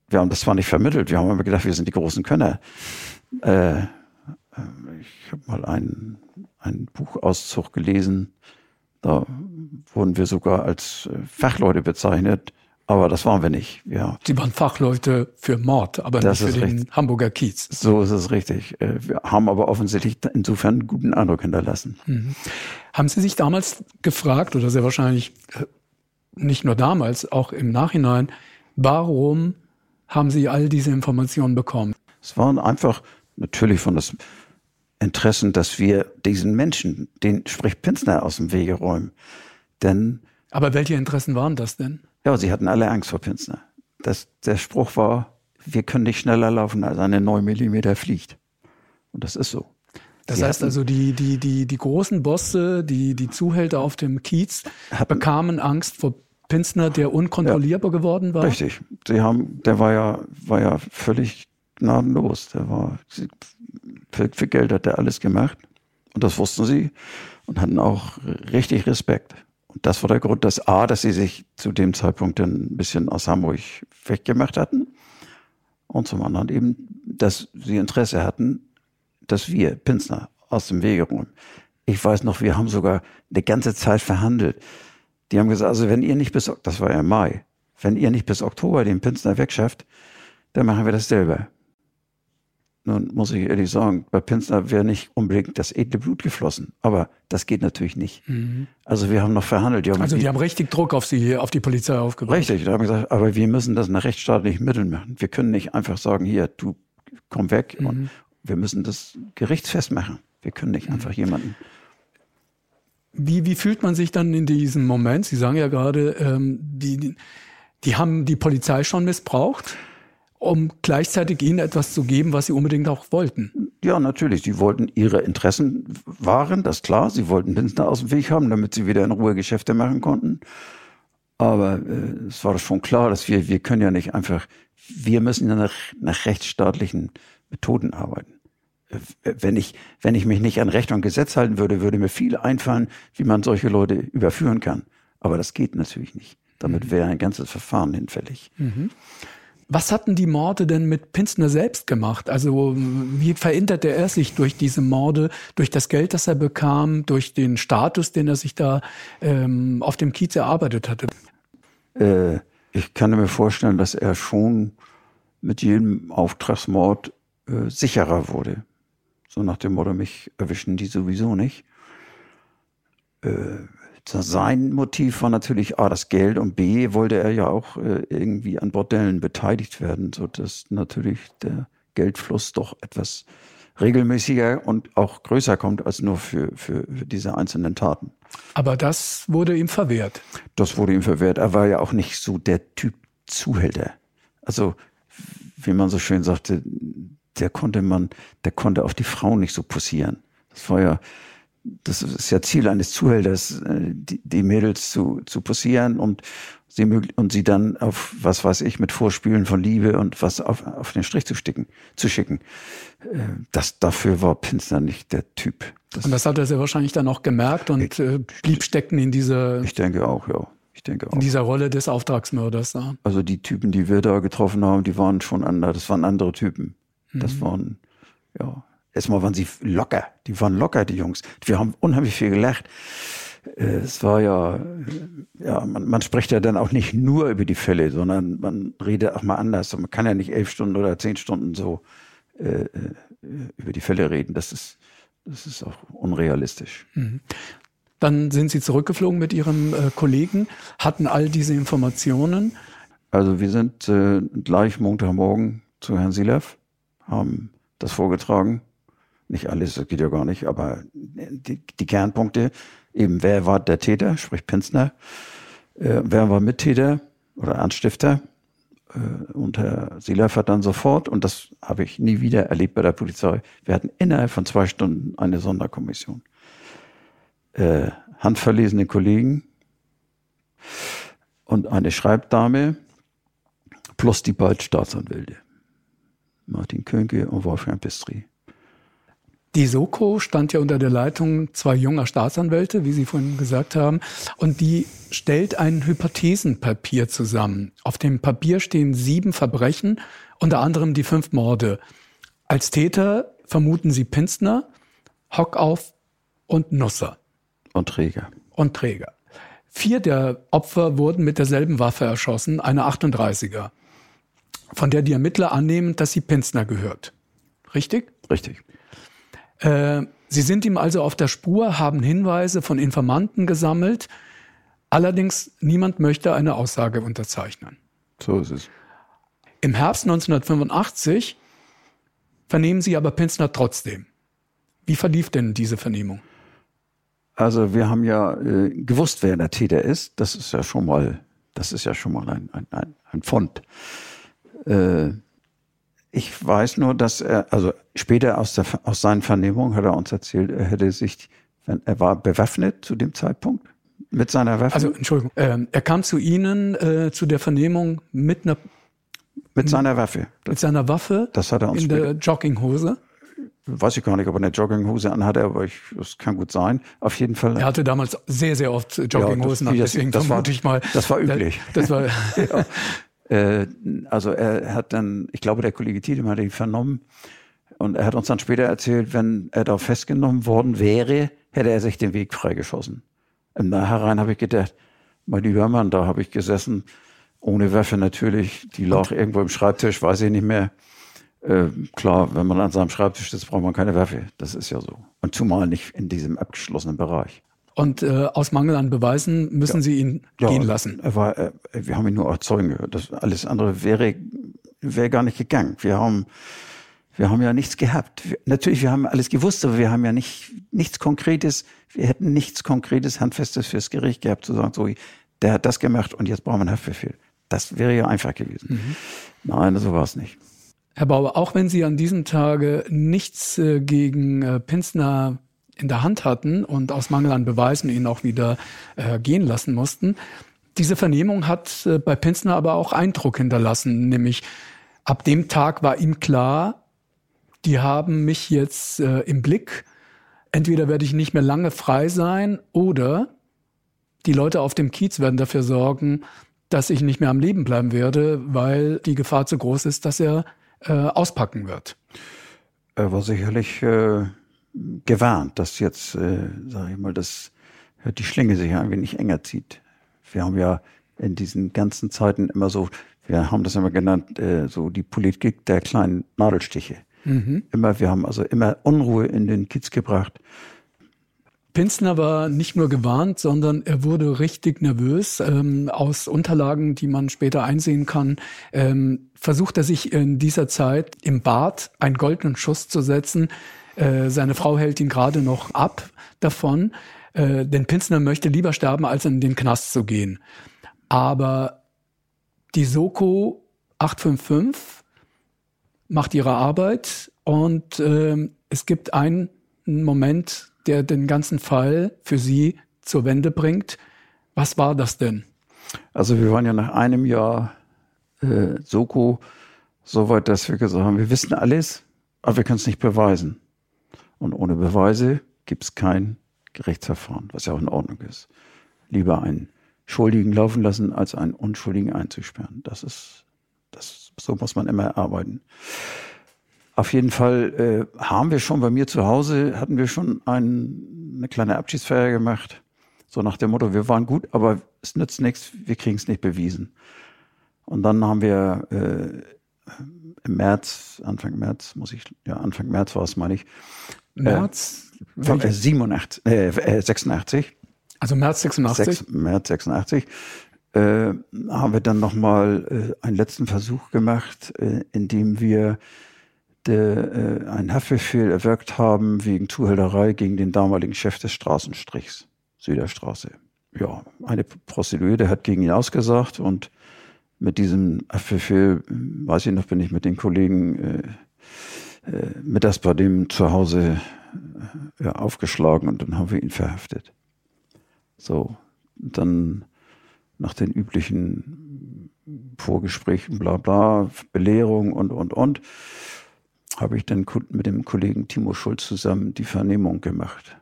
wir haben das zwar nicht vermittelt, wir haben immer gedacht, wir sind die großen Könner. Äh, ich habe mal einen, einen Buchauszug gelesen, da wurden wir sogar als äh, Fachleute bezeichnet, aber das waren wir nicht. Ja. Sie waren Fachleute für Mord, aber das nicht für den richtig. Hamburger Kiez. So ist es richtig. Äh, wir haben aber offensichtlich insofern einen guten Eindruck hinterlassen. Mhm. Haben Sie sich damals gefragt, oder sehr wahrscheinlich äh, nicht nur damals, auch im Nachhinein, warum haben Sie all diese Informationen bekommen? Es waren einfach natürlich von das Interessen, dass wir diesen Menschen, den sprich Pinsner, aus dem Wege räumen. Denn. Aber welche Interessen waren das denn? Ja, sie hatten alle Angst vor Pinsner. Das, der Spruch war, wir können nicht schneller laufen, als eine 9 Millimeter fliegt. Und das ist so. Das sie heißt also, die, die, die, die großen Bosse, die, die Zuhälter auf dem Kiez bekamen Angst vor Pinsner, der unkontrollierbar ja, geworden war? Richtig. Sie haben, der war ja, war ja völlig gnadenlos. Der war, für, für Geld hat er alles gemacht. Und das wussten sie und hatten auch richtig Respekt. Und das war der Grund, dass A, dass sie sich zu dem Zeitpunkt dann ein bisschen aus Hamburg weggemacht hatten. Und zum anderen eben, dass sie Interesse hatten, dass wir Pinsner aus dem Wege räumen. Ich weiß noch, wir haben sogar eine ganze Zeit verhandelt. Die haben gesagt, also wenn ihr nicht bis, das war ja Mai, wenn ihr nicht bis Oktober den Pinsner wegschafft, dann machen wir das selber. Nun muss ich ehrlich sagen, bei Pinsner wäre nicht unbedingt das edle Blut geflossen. Aber das geht natürlich nicht. Mhm. Also wir haben noch verhandelt. Die haben also die, die, haben richtig Druck auf sie, auf die Polizei aufgebracht. Richtig, da haben gesagt, aber wir müssen das nach rechtsstaatlichen Mitteln machen. Wir können nicht einfach sagen, hier, du komm weg. Mhm. Und wir müssen das gerichtsfest machen. Wir können nicht mhm. einfach jemanden wie, wie fühlt man sich dann in diesem Moment? Sie sagen ja gerade, ähm, die, die haben die Polizei schon missbraucht, um gleichzeitig ihnen etwas zu geben, was sie unbedingt auch wollten. Ja, natürlich. Sie wollten ihre Interessen wahren, das ist klar. Sie wollten Pinsner aus dem Weg haben, damit sie wieder in Ruhe Geschäfte machen konnten. Aber äh, es war schon klar, dass wir, wir können ja nicht einfach, wir müssen ja nach, nach rechtsstaatlichen Methoden arbeiten wenn ich, wenn ich mich nicht an Recht und Gesetz halten würde, würde mir viel einfallen, wie man solche Leute überführen kann. Aber das geht natürlich nicht. Damit mhm. wäre ein ganzes Verfahren hinfällig. Mhm. Was hatten die Morde denn mit Pinsner selbst gemacht? Also wie veränderte er sich durch diese Morde, durch das Geld, das er bekam, durch den Status, den er sich da ähm, auf dem Kiez erarbeitet hatte? Äh, ich kann mir vorstellen, dass er schon mit jedem Auftragsmord äh, sicherer wurde. So nach dem Motto, mich erwischen die sowieso nicht. Äh, sein Motiv war natürlich A, das Geld und B, wollte er ja auch äh, irgendwie an Bordellen beteiligt werden, so dass natürlich der Geldfluss doch etwas regelmäßiger und auch größer kommt als nur für, für, für diese einzelnen Taten. Aber das wurde ihm verwehrt. Das wurde ihm verwehrt. Er war ja auch nicht so der Typ Zuhälter. Also, wie man so schön sagte, der konnte man, der konnte auf die Frau nicht so posieren. Das war ja, das ist ja Ziel eines Zuhälters, äh, die, die Mädels zu, zu posieren und sie und sie dann auf was weiß ich mit Vorspielen von Liebe und was auf, auf den Strich zu sticken, zu schicken. Äh, das dafür war Pinsner nicht der Typ. Das und das hat er sehr wahrscheinlich dann auch gemerkt und ich, äh, blieb stecken in dieser. Ich denke auch, ja. Ich denke auch. In dieser Rolle des Auftragsmörders. Ja. Also die Typen, die wir da getroffen haben, die waren schon andere. Das waren andere Typen. Das mhm. waren ja Erstmal waren sie locker. Die waren locker, die Jungs. Wir haben unheimlich viel gelacht. Äh, es war ja, ja, man, man spricht ja dann auch nicht nur über die Fälle, sondern man redet auch mal anders. man kann ja nicht elf Stunden oder zehn Stunden so äh, äh, über die Fälle reden. Das ist, das ist auch unrealistisch. Mhm. Dann sind Sie zurückgeflogen mit Ihrem äh, Kollegen, hatten all diese Informationen. Also wir sind äh, gleich Montagmorgen zu Herrn Silev, haben das vorgetragen nicht alles, das geht ja gar nicht, aber die, die Kernpunkte, eben wer war der Täter, sprich Penzner, äh, wer war Mittäter oder Anstifter äh, und Herr hat dann sofort, und das habe ich nie wieder erlebt bei der Polizei, wir hatten innerhalb von zwei Stunden eine Sonderkommission. Äh, handverlesene Kollegen und eine Schreibdame plus die beiden Staatsanwälte. Martin Könke und Wolfgang Pistri. Die Soko stand ja unter der Leitung zwei junger Staatsanwälte, wie Sie vorhin gesagt haben, und die stellt ein Hypothesenpapier zusammen. Auf dem Papier stehen sieben Verbrechen, unter anderem die fünf Morde. Als Täter vermuten sie Pinzner, Hockauf und Nusser. Und Träger. Und Träger. Vier der Opfer wurden mit derselben Waffe erschossen, eine 38er, von der die Ermittler annehmen, dass sie Pinzner gehört. Richtig? Richtig. Äh, sie sind ihm also auf der Spur, haben Hinweise von Informanten gesammelt. Allerdings niemand möchte eine Aussage unterzeichnen. So ist es. Im Herbst 1985 vernehmen sie aber Pinsner trotzdem. Wie verlief denn diese Vernehmung? Also wir haben ja äh, gewusst, wer der Täter ist. Das ist ja schon mal, das ist ja schon mal ein, ein, ein, ein Fund. Äh, ich weiß nur, dass er, also später aus, der, aus seinen Vernehmungen hat er uns erzählt, er hätte sich, er war bewaffnet zu dem Zeitpunkt mit seiner Waffe. Also Entschuldigung, äh, er kam zu Ihnen äh, zu der Vernehmung mit einer mit seiner Waffe. Mit seiner Waffe. Das hat er uns in der Jogginghose. Weiß ich gar nicht, ob er eine Jogginghose anhatte, aber ich, das kann gut sein. Auf jeden Fall. Er hatte damals sehr, sehr oft Jogginghosen ja, das, an, deswegen das vermute war, ich mal. Das war üblich. Das, das war, ja. Äh, also er hat dann, ich glaube, der Kollege Tiedemann hat ihn vernommen und er hat uns dann später erzählt, wenn er da festgenommen worden wäre, hätte er sich den Weg freigeschossen. Im Nachhinein habe ich gedacht, mein lieber Mann, da habe ich gesessen, ohne Waffe natürlich, die lag irgendwo im Schreibtisch, weiß ich nicht mehr. Äh, klar, wenn man an seinem Schreibtisch sitzt, braucht man keine Waffe. Das ist ja so. Und zumal nicht in diesem abgeschlossenen Bereich. Und äh, aus Mangel an Beweisen müssen ja. Sie ihn ja, gehen lassen. Er war, äh, wir haben ihn nur als Zeugen gehört. Das alles andere wäre, wäre gar nicht gegangen. Wir haben, wir haben ja nichts gehabt. Wir, natürlich, wir haben alles gewusst, aber wir haben ja nicht, nichts Konkretes. Wir hätten nichts Konkretes, Handfestes fürs Gericht gehabt, zu sagen, so, der hat das gemacht und jetzt brauchen wir einen Haftbefehl. Das wäre ja einfach gewesen. Mhm. Nein, so war es nicht. Herr Bauer, auch wenn Sie an diesem Tage nichts äh, gegen äh, Pinsner in der Hand hatten und aus Mangel an Beweisen ihn auch wieder äh, gehen lassen mussten. Diese Vernehmung hat äh, bei Pinsner aber auch Eindruck hinterlassen, nämlich ab dem Tag war ihm klar, die haben mich jetzt äh, im Blick. Entweder werde ich nicht mehr lange frei sein oder die Leute auf dem Kiez werden dafür sorgen, dass ich nicht mehr am Leben bleiben werde, weil die Gefahr zu groß ist, dass er äh, auspacken wird. Er war sicherlich äh, gewarnt, dass jetzt, äh, sage ich mal, dass die Schlinge sich ein wenig enger zieht. Wir haben ja in diesen ganzen Zeiten immer so, wir haben das immer genannt, äh, so die Politik der kleinen Nadelstiche. Mhm. Immer, wir haben also immer Unruhe in den Kiez gebracht. Pinsner war nicht nur gewarnt, sondern er wurde richtig nervös. Ähm, aus Unterlagen, die man später einsehen kann, ähm, versucht er sich in dieser Zeit im Bad einen goldenen Schuss zu setzen. Äh, seine Frau hält ihn gerade noch ab davon, äh, denn Pinsner möchte lieber sterben, als in den Knast zu gehen. Aber die Soko 855 macht ihre Arbeit und äh, es gibt einen Moment, der den ganzen Fall für Sie zur Wende bringt. Was war das denn? Also wir waren ja nach einem Jahr äh, Soko so weit, dass wir gesagt haben, wir wissen alles, aber wir können es nicht beweisen. Und ohne Beweise gibt es kein Gerichtsverfahren, was ja auch in Ordnung ist. Lieber einen Schuldigen laufen lassen, als einen Unschuldigen einzusperren. Das ist, das, so muss man immer arbeiten. Auf jeden Fall äh, haben wir schon bei mir zu Hause, hatten wir schon ein, eine kleine Abschiedsfeier gemacht. So nach dem Motto, wir waren gut, aber es nützt nichts, wir kriegen es nicht bewiesen. Und dann haben wir äh, im März, Anfang März, muss ich, ja, Anfang März war es, meine ich. März? Äh, 87, äh, 86. Äh, also März 86? 6, März 86. Äh, haben wir dann nochmal äh, einen letzten Versuch gemacht, äh, in dem wir der, äh, einen Haftbefehl erwirkt haben wegen Zuhälterei gegen den damaligen Chef des Straßenstrichs, Süderstraße. Ja, eine Prostituierte hat gegen ihn ausgesagt und mit diesem Haftbefehl, weiß ich noch, bin ich mit den Kollegen äh, mittags bei dem zu Hause äh, ja, aufgeschlagen und dann haben wir ihn verhaftet. So, dann nach den üblichen Vorgesprächen, bla bla, Belehrung und, und, und, habe ich dann mit dem Kollegen Timo Schulz zusammen die Vernehmung gemacht.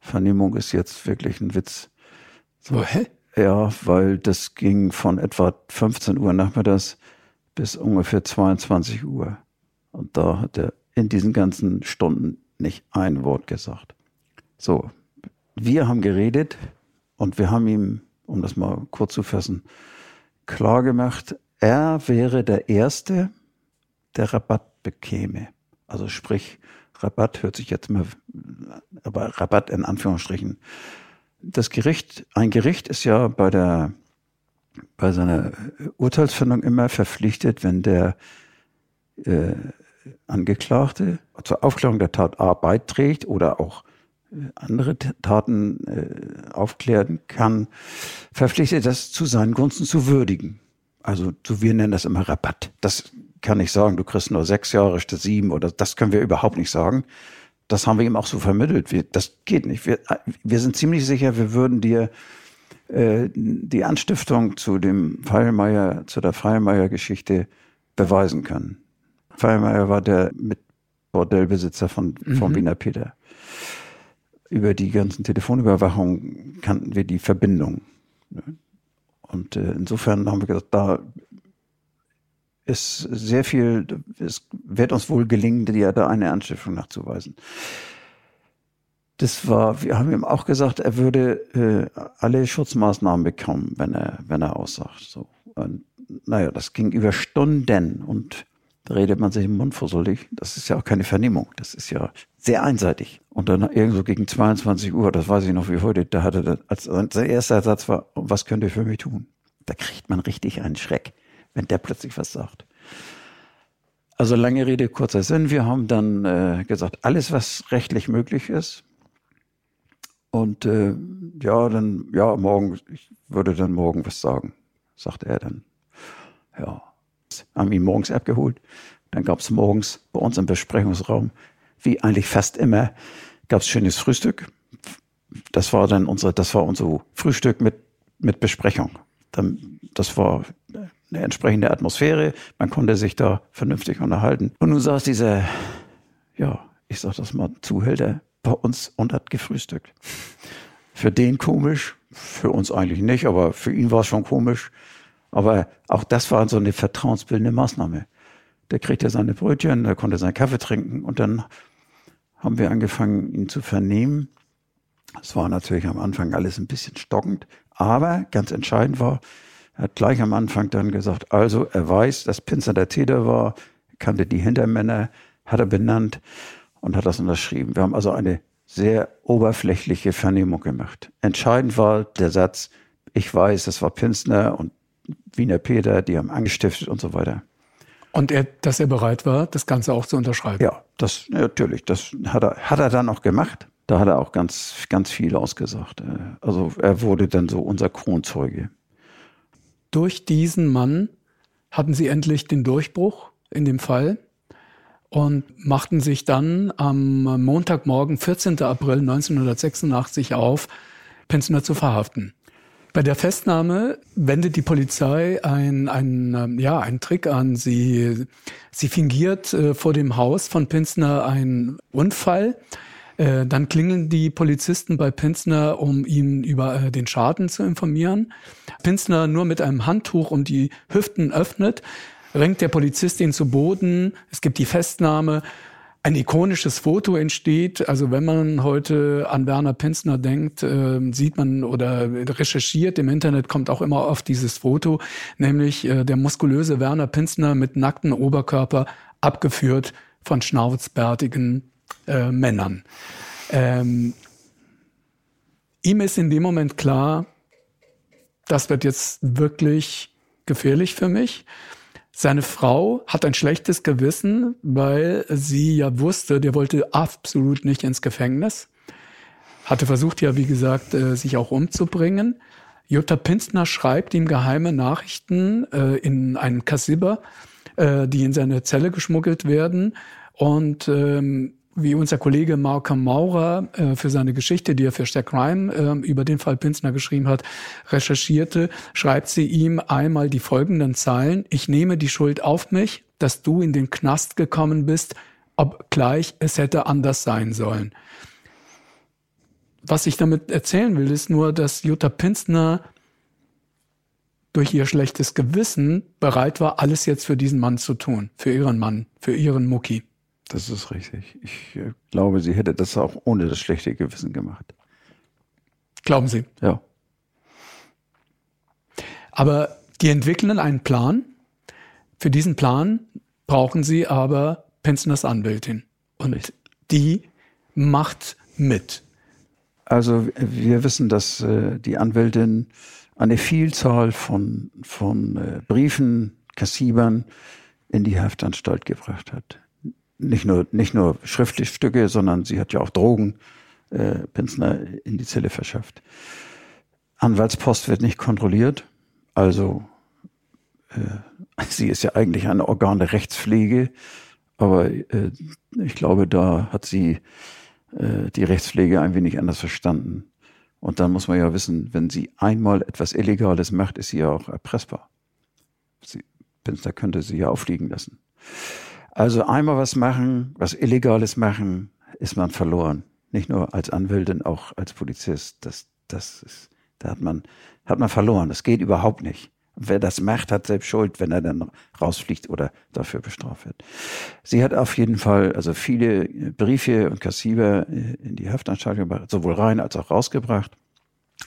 Vernehmung ist jetzt wirklich ein Witz. So, hä? Ja, weil das ging von etwa 15 Uhr nachmittags bis ungefähr 22 Uhr. Und da hat er in diesen ganzen Stunden nicht ein Wort gesagt. So, wir haben geredet und wir haben ihm, um das mal kurz zu fassen, klar gemacht, er wäre der Erste, der Rabatt bekäme. Also sprich, Rabatt hört sich jetzt mal, aber Rabatt in Anführungsstrichen. Das Gericht, ein Gericht ist ja bei der, bei seiner Urteilsfindung immer verpflichtet, wenn der äh, Angeklagte zur Aufklärung der Tat A beiträgt oder auch äh, andere Taten äh, aufklären kann, verpflichtet das zu seinen Gunsten zu würdigen. Also so wir nennen das immer Rabatt. Das kann nicht sagen, du kriegst nur sechs Jahre statt sieben oder das können wir überhaupt nicht sagen. Das haben wir ihm auch so vermittelt. Wir, das geht nicht. Wir, wir sind ziemlich sicher, wir würden dir äh, die Anstiftung zu dem Feilmeier, zu der Feilmeier-Geschichte beweisen können. Feilmeier war der mit Bordellbesitzer von, von mhm. Wiener Peter. Über die ganzen Telefonüberwachungen kannten wir die Verbindung. Und äh, insofern haben wir gesagt, da ist sehr viel, es wird uns wohl gelingen, dir da eine Anstiftung nachzuweisen. Das war, wir haben ihm auch gesagt, er würde äh, alle Schutzmaßnahmen bekommen, wenn er, wenn er aussagt. So. Und, naja, das ging über Stunden und da redet man sich im Mund fusselig. Das ist ja auch keine Vernehmung. Das ist ja sehr einseitig. Und dann irgendwo gegen 22 Uhr, das weiß ich noch wie heute, da hatte er, als sein erster Satz war, was könnt ihr für mich tun? Da kriegt man richtig einen Schreck wenn der plötzlich was sagt. Also lange Rede, kurzer Sinn. Wir haben dann äh, gesagt, alles, was rechtlich möglich ist. Und äh, ja, dann, ja, morgen, ich würde dann morgen was sagen, sagte er dann. Ja, haben ihn morgens abgeholt. Dann gab es morgens bei uns im Besprechungsraum, wie eigentlich fast immer, gab es schönes Frühstück. Das war dann unser, das war unser Frühstück mit, mit Besprechung. Dann, das war eine entsprechende Atmosphäre. Man konnte sich da vernünftig unterhalten. Und nun saß dieser, ja, ich sag das mal, Zuhälter bei uns und hat gefrühstückt. Für den komisch, für uns eigentlich nicht, aber für ihn war es schon komisch. Aber auch das war so eine vertrauensbildende Maßnahme. Der kriegte seine Brötchen, der konnte seinen Kaffee trinken und dann haben wir angefangen, ihn zu vernehmen. Es war natürlich am Anfang alles ein bisschen stockend, aber ganz entscheidend war, er hat gleich am Anfang dann gesagt, also er weiß, dass Pinzer der Täter war, kannte die Hintermänner, hat er benannt und hat das unterschrieben. Wir haben also eine sehr oberflächliche Vernehmung gemacht. Entscheidend war der Satz, ich weiß, das war Pinsner und Wiener Peter, die haben angestiftet und so weiter. Und er, dass er bereit war, das Ganze auch zu unterschreiben. Ja, das natürlich. Das hat er, hat er dann auch gemacht. Da hat er auch ganz, ganz viel ausgesagt. Äh, also er wurde dann so unser Kronzeuge. Durch diesen Mann hatten sie endlich den Durchbruch in dem Fall und machten sich dann am Montagmorgen, 14. April 1986 auf, Penzner zu verhaften. Bei der Festnahme wendet die Polizei ein, ein, ja, einen Trick an. Sie, sie fingiert äh, vor dem Haus von Pinsner einen Unfall. Äh, dann klingeln die Polizisten bei Pinsner, um ihn über äh, den Schaden zu informieren. Pinsner nur mit einem Handtuch um die Hüften öffnet, ringt der Polizist ihn zu Boden. Es gibt die Festnahme ein ikonisches Foto entsteht. Also wenn man heute an Werner Penzner denkt, äh, sieht man oder recherchiert im Internet kommt auch immer auf dieses Foto, nämlich äh, der muskulöse Werner Penzner mit nacktem Oberkörper abgeführt von schnauzbärtigen äh, Männern. Ähm, ihm ist in dem Moment klar, das wird jetzt wirklich gefährlich für mich. Seine Frau hat ein schlechtes Gewissen, weil sie ja wusste, der wollte absolut nicht ins Gefängnis. Hatte versucht ja, wie gesagt, äh, sich auch umzubringen. Jutta Pinsner schreibt ihm geheime Nachrichten äh, in einen Kassiber, äh, die in seine Zelle geschmuggelt werden. Und ähm, wie unser Kollege Malcolm Maurer äh, für seine Geschichte, die er für Stack Crime äh, über den Fall Pinsner geschrieben hat, recherchierte, schreibt sie ihm einmal die folgenden Zeilen. Ich nehme die Schuld auf mich, dass du in den Knast gekommen bist, obgleich es hätte anders sein sollen. Was ich damit erzählen will, ist nur, dass Jutta Pinsner durch ihr schlechtes Gewissen bereit war, alles jetzt für diesen Mann zu tun, für ihren Mann, für ihren Mucki. Das ist richtig. Ich äh, glaube, sie hätte das auch ohne das schlechte Gewissen gemacht. Glauben Sie? Ja. Aber die entwickeln einen Plan. Für diesen Plan brauchen sie aber Pensners Anwältin. Und richtig. die macht mit. Also wir wissen, dass äh, die Anwältin eine Vielzahl von, von äh, Briefen, Kassibern in die Haftanstalt gebracht hat nicht nur, nicht nur Schriftstücke, sondern sie hat ja auch Drogen, äh, Pinsner in die Zelle verschafft. Anwaltspost wird nicht kontrolliert, also äh, sie ist ja eigentlich ein Organ der Rechtspflege, aber äh, ich glaube, da hat sie äh, die Rechtspflege ein wenig anders verstanden. Und dann muss man ja wissen, wenn sie einmal etwas Illegales macht, ist sie ja auch erpressbar. Sie, Pinsner könnte sie ja auffliegen lassen. Also einmal was machen, was Illegales machen, ist man verloren. Nicht nur als Anwältin, auch als Polizist. Das, das ist, da hat man, hat man verloren. Das geht überhaupt nicht. Wer das macht, hat selbst Schuld, wenn er dann rausfliegt oder dafür bestraft wird. Sie hat auf jeden Fall also viele Briefe und Kassiber in die Haftanstalt gebracht, sowohl rein als auch rausgebracht.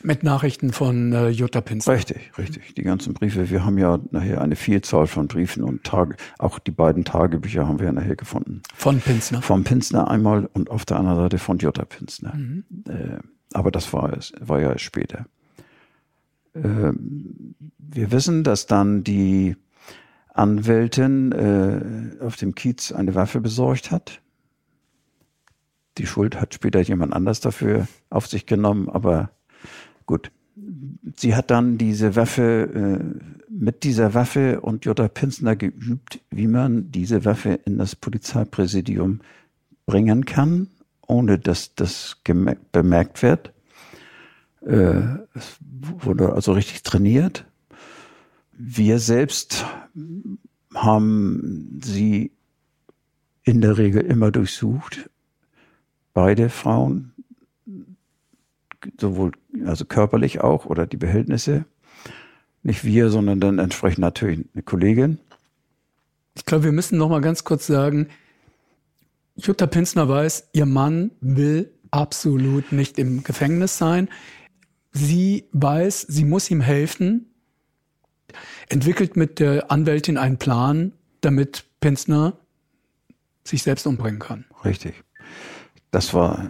Mit Nachrichten von äh, Jutta Pinsner. Richtig, richtig. Die ganzen Briefe. Wir haben ja nachher eine Vielzahl von Briefen und Tage, auch die beiden Tagebücher haben wir nachher gefunden. Von Pinsner. Von Pinsner einmal und auf der anderen Seite von Jutta Pinsner. Mhm. Äh, aber das war es, war ja später. Äh, wir wissen, dass dann die Anwältin äh, auf dem Kiez eine Waffe besorgt hat. Die Schuld hat später jemand anders dafür auf sich genommen, aber Gut. Sie hat dann diese Waffe, äh, mit dieser Waffe und Jutta Pinsner geübt, wie man diese Waffe in das Polizeipräsidium bringen kann, ohne dass das bemerkt wird. Äh, es wurde also richtig trainiert. Wir selbst haben sie in der Regel immer durchsucht. Beide Frauen, sowohl also körperlich auch oder die Behältnisse. Nicht wir, sondern dann entsprechend natürlich eine Kollegin. Ich glaube, wir müssen noch mal ganz kurz sagen, Jutta Pinsner weiß, ihr Mann will absolut nicht im Gefängnis sein. Sie weiß, sie muss ihm helfen, entwickelt mit der Anwältin einen Plan, damit Pinsner sich selbst umbringen kann. Richtig. Das war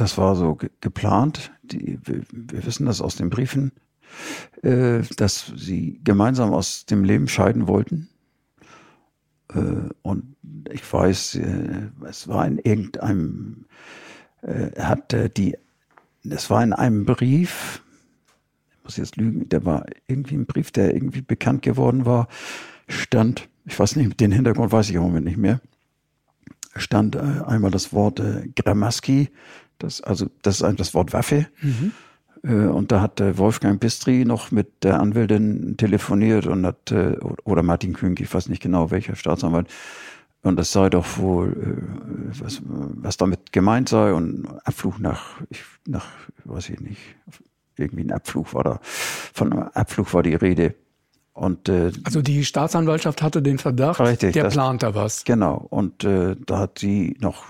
das war so ge geplant. Die, wir, wir, wissen das aus den Briefen, äh, dass sie gemeinsam aus dem Leben scheiden wollten. Äh, und ich weiß, äh, es war in irgendeinem, äh, hat die, es war in einem Brief, ich muss jetzt lügen, der war irgendwie ein Brief, der irgendwie bekannt geworden war, stand, ich weiß nicht, den Hintergrund weiß ich im Moment nicht mehr, stand äh, einmal das Wort äh, Gramaski, das, also das ist das Wort Waffe. Mhm. Äh, und da hat äh, Wolfgang Bistri noch mit der Anwältin telefoniert und hat, äh, oder Martin Kühnke, ich weiß nicht genau welcher Staatsanwalt, und das sei doch wohl, was, was damit gemeint sei und Abflug nach, ich, nach, weiß ich nicht, irgendwie ein Abflug war da, von Abflug war die Rede. Und, äh, also die Staatsanwaltschaft hatte den Verdacht, richtig, der das, plant da was. Genau. Und äh, da hat sie noch,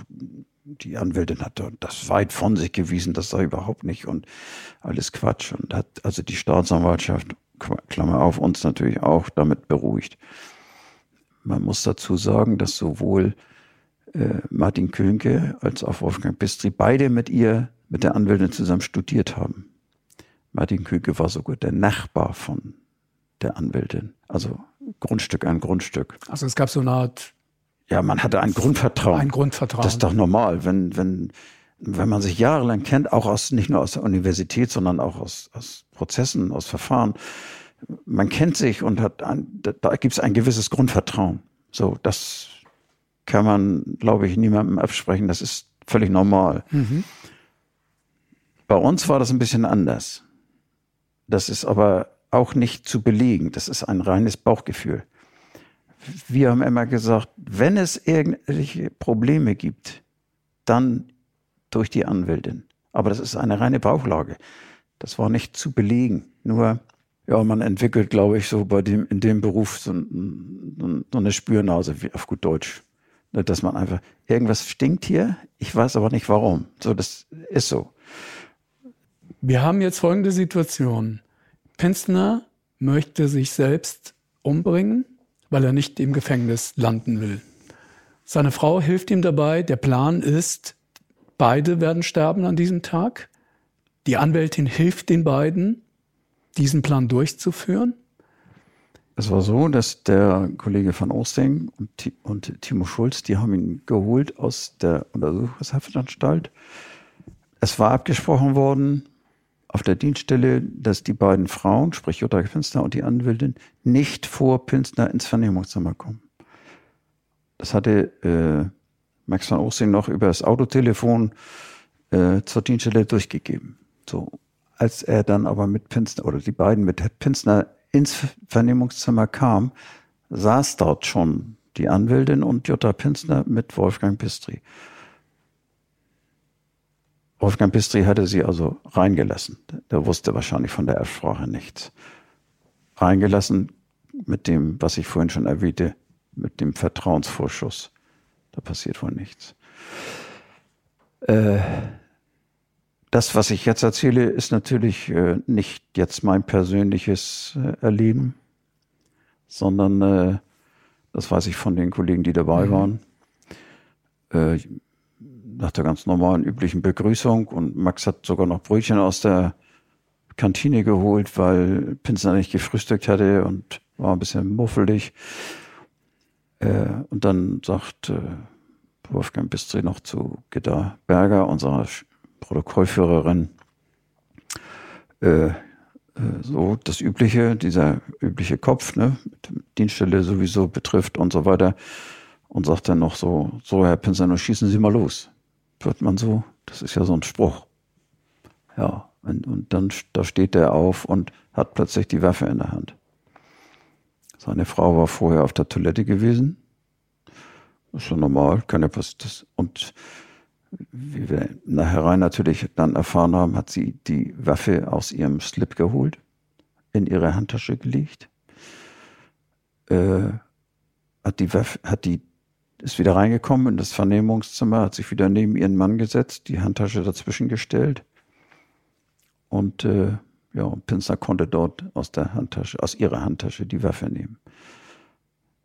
die Anwältin hat das weit von sich gewiesen, das sei überhaupt nicht und alles Quatsch. Und hat also die Staatsanwaltschaft, Klammer auf, uns natürlich auch damit beruhigt. Man muss dazu sagen, dass sowohl äh, Martin Könke als auch Wolfgang Bistri beide mit ihr, mit der Anwältin zusammen studiert haben. Martin Könke war sogar der Nachbar von der Anwältin. Also Grundstück an Grundstück. Also es gab so eine Art. Ja, man hatte ein Grundvertrauen. Ein Grundvertrauen. Das ist doch normal, wenn, wenn, wenn man sich jahrelang kennt, auch aus, nicht nur aus der Universität, sondern auch aus, aus Prozessen, aus Verfahren. Man kennt sich und hat ein, da, gibt es ein gewisses Grundvertrauen. So, das kann man, glaube ich, niemandem absprechen. Das ist völlig normal. Mhm. Bei uns war das ein bisschen anders. Das ist aber auch nicht zu belegen. Das ist ein reines Bauchgefühl. Wir haben immer gesagt, wenn es irgendwelche Probleme gibt, dann durch die Anwältin. Aber das ist eine reine Bauchlage. Das war nicht zu belegen. Nur, ja, man entwickelt, glaube ich, so bei dem, in dem Beruf so, so eine Spürnase, wie auf gut Deutsch. Ne, dass man einfach, irgendwas stinkt hier, ich weiß aber nicht warum. So, das ist so. Wir haben jetzt folgende Situation. Penzner möchte sich selbst umbringen, weil er nicht im Gefängnis landen will. Seine Frau hilft ihm dabei. Der Plan ist, beide werden sterben an diesem Tag. Die Anwältin hilft den beiden, diesen Plan durchzuführen. Es war so, dass der Kollege van Oosting und, und Timo Schulz, die haben ihn geholt aus der Untersuchungshaftanstalt. Es war abgesprochen worden, auf der Dienststelle, dass die beiden Frauen, sprich Jutta Pinsner und die Anwältin, nicht vor Pinsner ins Vernehmungszimmer kommen. Das hatte äh, Max van Oosting noch über das Autotelefon äh, zur Dienststelle durchgegeben. So, als er dann aber mit Pinsner oder die beiden mit Pinsner ins Vernehmungszimmer kam, saß dort schon die Anwältin und Jutta Pinsner mit Wolfgang Pistri. Wolfgang Pistri hatte sie also reingelassen. Der wusste wahrscheinlich von der Erbsprache nichts. Reingelassen mit dem, was ich vorhin schon erwähnte, mit dem Vertrauensvorschuss. Da passiert wohl nichts. Äh, das, was ich jetzt erzähle, ist natürlich äh, nicht jetzt mein persönliches äh, Erleben, sondern äh, das weiß ich von den Kollegen, die dabei mhm. waren. Nach der ganz normalen, üblichen Begrüßung und Max hat sogar noch Brötchen aus der Kantine geholt, weil Pinsner nicht gefrühstückt hatte und war ein bisschen muffelig. Äh, und dann sagt äh, Wolfgang Bistri noch zu Gitta Berger, unserer Protokollführerin, äh, äh, so das Übliche, dieser übliche Kopf, ne, mit Dienststelle sowieso betrifft und so weiter. Und sagt dann noch so, so Herr Pinsner, schießen Sie mal los wird man so, das ist ja so ein Spruch. Ja, und, und dann da steht er auf und hat plötzlich die Waffe in der Hand. Seine Frau war vorher auf der Toilette gewesen. Das ist schon normal, kann ja passieren. Und wie wir nachher natürlich dann erfahren haben, hat sie die Waffe aus ihrem Slip geholt, in ihre Handtasche gelegt, äh, hat die Waffe, hat die ist wieder reingekommen in das Vernehmungszimmer, hat sich wieder neben ihren Mann gesetzt, die Handtasche dazwischen gestellt. Und äh, ja, Pinsner konnte dort aus der Handtasche, aus ihrer Handtasche die Waffe nehmen.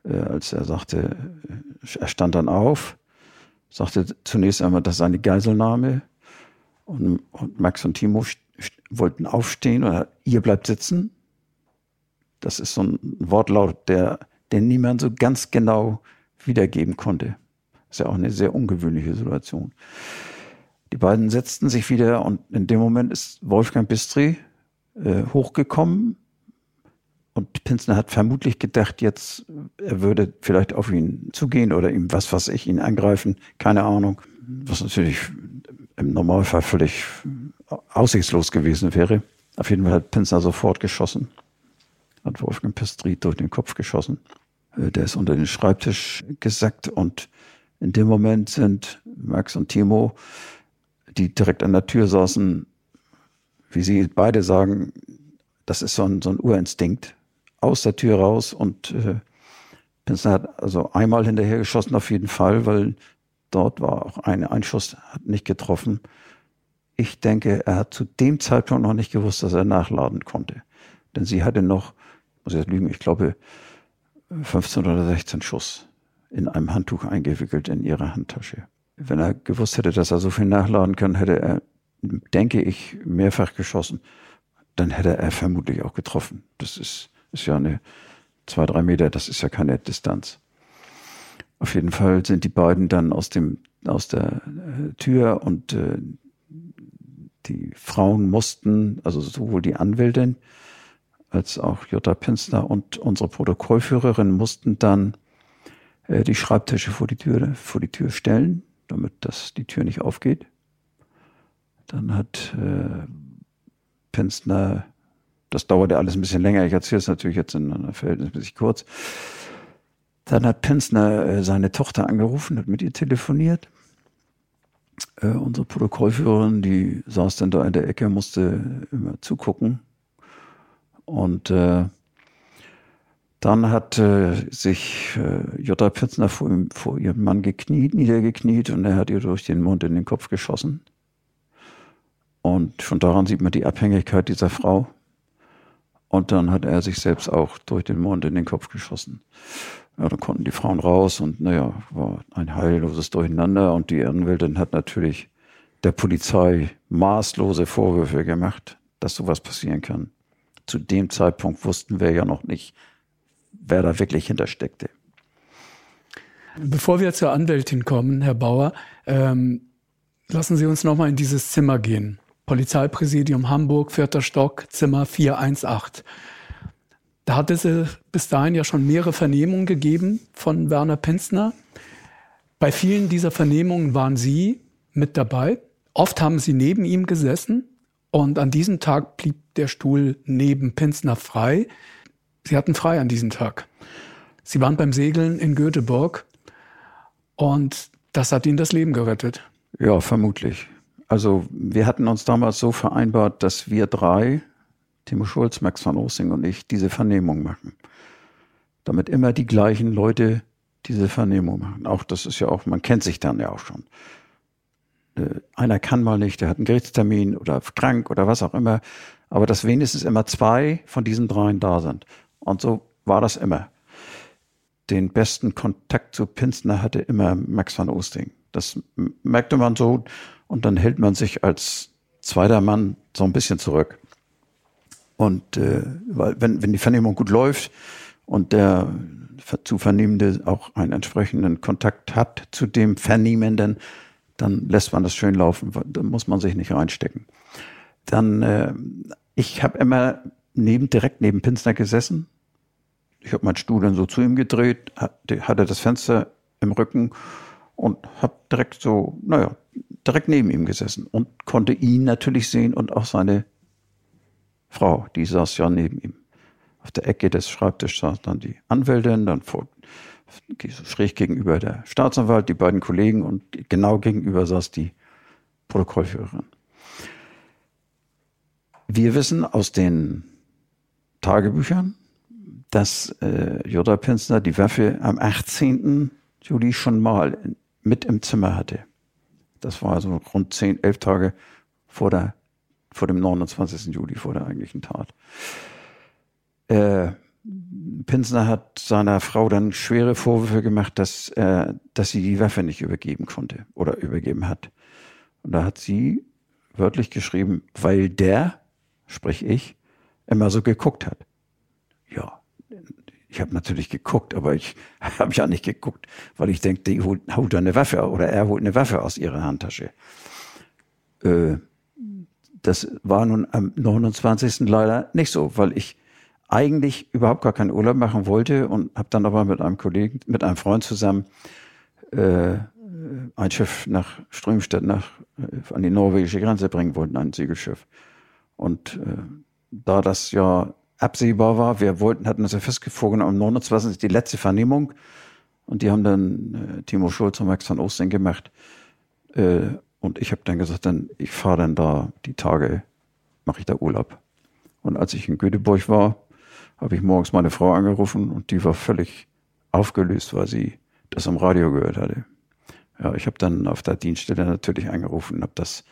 Äh, als er sagte, äh, er stand dann auf, sagte zunächst einmal, das sei eine Geiselnahme. Und, und Max und Timo wollten aufstehen oder ihr bleibt sitzen. Das ist so ein Wortlaut, der, der niemand so ganz genau wiedergeben konnte. Das ist ja auch eine sehr ungewöhnliche Situation. Die beiden setzten sich wieder und in dem Moment ist Wolfgang Bistri äh, hochgekommen und Pinsner hat vermutlich gedacht, jetzt er würde vielleicht auf ihn zugehen oder ihm was was ich ihn angreifen, keine Ahnung, was natürlich im Normalfall völlig aussichtslos gewesen wäre. Auf jeden Fall hat Pinsner sofort geschossen, hat Wolfgang Pistri durch den Kopf geschossen. Äh, der ist unter den Schreibtisch gesackt und in dem Moment sind Max und Timo, die direkt an der Tür saßen, wie sie beide sagen, das ist so ein, so ein Urinstinkt, aus der Tür raus und äh, Pinsner hat also einmal hinterher geschossen auf jeden Fall, weil dort war auch ein Einschuss, hat nicht getroffen. Ich denke, er hat zu dem Zeitpunkt noch nicht gewusst, dass er nachladen konnte. Denn sie hatte noch, muss ich jetzt lügen, ich glaube 15 oder 16 Schuss in einem Handtuch eingewickelt in ihrer Handtasche. Wenn er gewusst hätte, dass er so viel nachladen kann, hätte er, denke ich, mehrfach geschossen. Dann hätte er vermutlich auch getroffen. Das ist, ist ja eine zwei, drei Meter, das ist ja keine Distanz. Auf jeden Fall sind die beiden dann aus dem aus der äh, Tür und äh, die Frauen mussten, also sowohl die Anwältin als auch Jutta Pinsner und unsere Protokollführerin mussten dann äh, die Schreibtische vor die Tür, vor die Tür stellen, damit das die Tür nicht aufgeht. Dann hat äh, Pinsner, das dauerte alles ein bisschen länger, ich erzähle es natürlich jetzt in einer verhältnismäßig kurz. Dann hat Pinsner äh, seine Tochter angerufen, hat mit ihr telefoniert. Äh, unsere Protokollführerin, die saß dann da in der Ecke, musste immer zugucken. Und äh, dann hat äh, sich äh, Jutta Pitzner vor, ihm, vor ihrem Mann gekniet, niedergekniet und er hat ihr durch den Mund in den Kopf geschossen. Und von daran sieht man die Abhängigkeit dieser Frau. Und dann hat er sich selbst auch durch den Mund in den Kopf geschossen. Ja, dann konnten die Frauen raus und naja, war ein heilloses Durcheinander und die Anwältin hat natürlich der Polizei maßlose Vorwürfe gemacht, dass sowas passieren kann. Zu dem Zeitpunkt wussten wir ja noch nicht, wer da wirklich hintersteckte. Bevor wir zur Anwältin kommen, Herr Bauer, ähm, lassen Sie uns nochmal in dieses Zimmer gehen. Polizeipräsidium Hamburg, vierter Stock, Zimmer 418. Da hat es bis dahin ja schon mehrere Vernehmungen gegeben von Werner Penzner. Bei vielen dieser Vernehmungen waren Sie mit dabei. Oft haben Sie neben ihm gesessen und an diesem Tag blieb der Stuhl neben Penzner frei. Sie hatten frei an diesem Tag. Sie waren beim Segeln in Göteborg und das hat Ihnen das Leben gerettet. Ja, vermutlich. Also wir hatten uns damals so vereinbart, dass wir drei, Timo Schulz, Max van Ossing und ich, diese Vernehmung machen. Damit immer die gleichen Leute diese Vernehmung machen. Auch das ist ja auch, man kennt sich dann ja auch schon. Äh, einer kann mal nicht, der hat einen Gerichtstermin oder krank oder was auch immer. Aber dass wenigstens immer zwei von diesen dreien da sind. Und so war das immer. Den besten Kontakt zu Pinsner hatte immer Max van Oosting. Das merkte man so und dann hält man sich als zweiter Mann so ein bisschen zurück. Und äh, weil wenn, wenn die Vernehmung gut läuft und der zu Vernehmende auch einen entsprechenden Kontakt hat zu dem Vernehmenden, dann lässt man das schön laufen, da muss man sich nicht reinstecken. Dann, äh, ich habe immer neben, direkt neben Pinsner gesessen. Ich habe meinen Stuhl dann so zu ihm gedreht, hatte das Fenster im Rücken und habe direkt so, naja, direkt neben ihm gesessen und konnte ihn natürlich sehen und auch seine Frau, die saß ja neben ihm. Auf der Ecke des Schreibtisches saß dann die Anwältin, dann vor, schräg gegenüber der Staatsanwalt, die beiden Kollegen und genau gegenüber saß die Protokollführerin. Wir wissen aus den Tagebüchern, dass äh, Jutta Pinsner die Waffe am 18. Juli schon mal mit im Zimmer hatte. Das war also rund 10, 11 Tage vor, der, vor dem 29. Juli, vor der eigentlichen Tat. Äh, Pinsner hat seiner Frau dann schwere Vorwürfe gemacht, dass, äh, dass sie die Waffe nicht übergeben konnte oder übergeben hat. Und da hat sie wörtlich geschrieben, weil der, sprich ich, immer so geguckt hat. Ja, ich habe natürlich geguckt, aber ich habe ja nicht geguckt, weil ich denke, die holt, holt eine Waffe oder er holt eine Waffe aus ihrer Handtasche. Äh, das war nun am 29. leider nicht so, weil ich eigentlich überhaupt gar keinen Urlaub machen wollte und habe dann aber mit einem Kollegen, mit einem Freund zusammen äh, ein Schiff nach Strömstedt, nach äh, an die norwegische Grenze bringen wollten, ein Segelschiff. Und äh, da das ja absehbar war, wir wollten, hatten uns ja fest am 29. ist die letzte Vernehmung und die haben dann äh, Timo Schulz und Max van Osten gemacht. Äh, und ich habe dann gesagt, dann ich fahre dann da die Tage, mache ich da Urlaub. Und als ich in Göteborg war, habe ich morgens meine Frau angerufen und die war völlig aufgelöst, weil sie das am Radio gehört hatte. Ja, ich habe dann auf der Dienststelle natürlich angerufen und habe das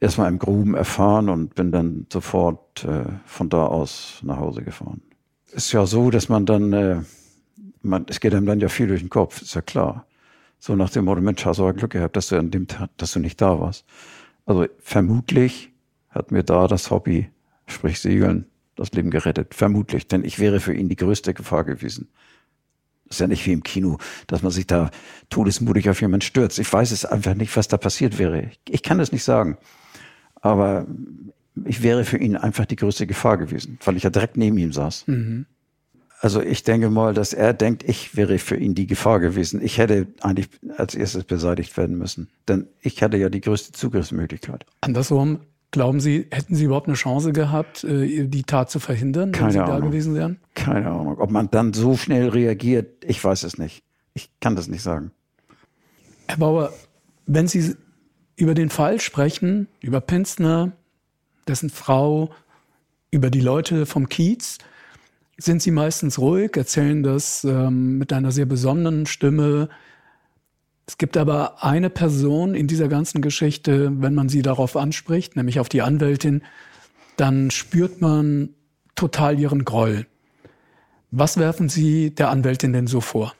erstmal im Gruben erfahren und bin dann sofort äh, von da aus nach Hause gefahren. Ist ja so, dass man dann, äh, man, es geht einem dann ja viel durch den Kopf, ist ja klar. So nach dem Motto, Mensch, hast du Glück gehabt, dass du an dem Tag, dass du nicht da warst. Also vermutlich hat mir da das Hobby, sprich Segeln, das Leben gerettet. Vermutlich, denn ich wäre für ihn die größte Gefahr gewesen. Das ist ja nicht wie im Kino, dass man sich da todesmutig auf jemanden stürzt. Ich weiß es einfach nicht, was da passiert wäre. Ich kann es nicht sagen. Aber ich wäre für ihn einfach die größte Gefahr gewesen, weil ich ja direkt neben ihm saß. Mhm. Also ich denke mal, dass er denkt, ich wäre für ihn die Gefahr gewesen. Ich hätte eigentlich als erstes beseitigt werden müssen. Denn ich hatte ja die größte Zugriffsmöglichkeit. Andersrum, glauben Sie, hätten Sie überhaupt eine Chance gehabt, äh, die Tat zu verhindern, Keine wenn Sie Ahnung. da gewesen wären? Keine Ahnung. Ob man dann so schnell reagiert, ich weiß es nicht. Ich kann das nicht sagen. Herr Bauer, wenn Sie über den Fall sprechen, über Penzner, dessen Frau, über die Leute vom Kiez, sind sie meistens ruhig, erzählen das ähm, mit einer sehr besonnenen Stimme. Es gibt aber eine Person in dieser ganzen Geschichte, wenn man sie darauf anspricht, nämlich auf die Anwältin, dann spürt man total ihren Groll. Was werfen Sie der Anwältin denn so vor?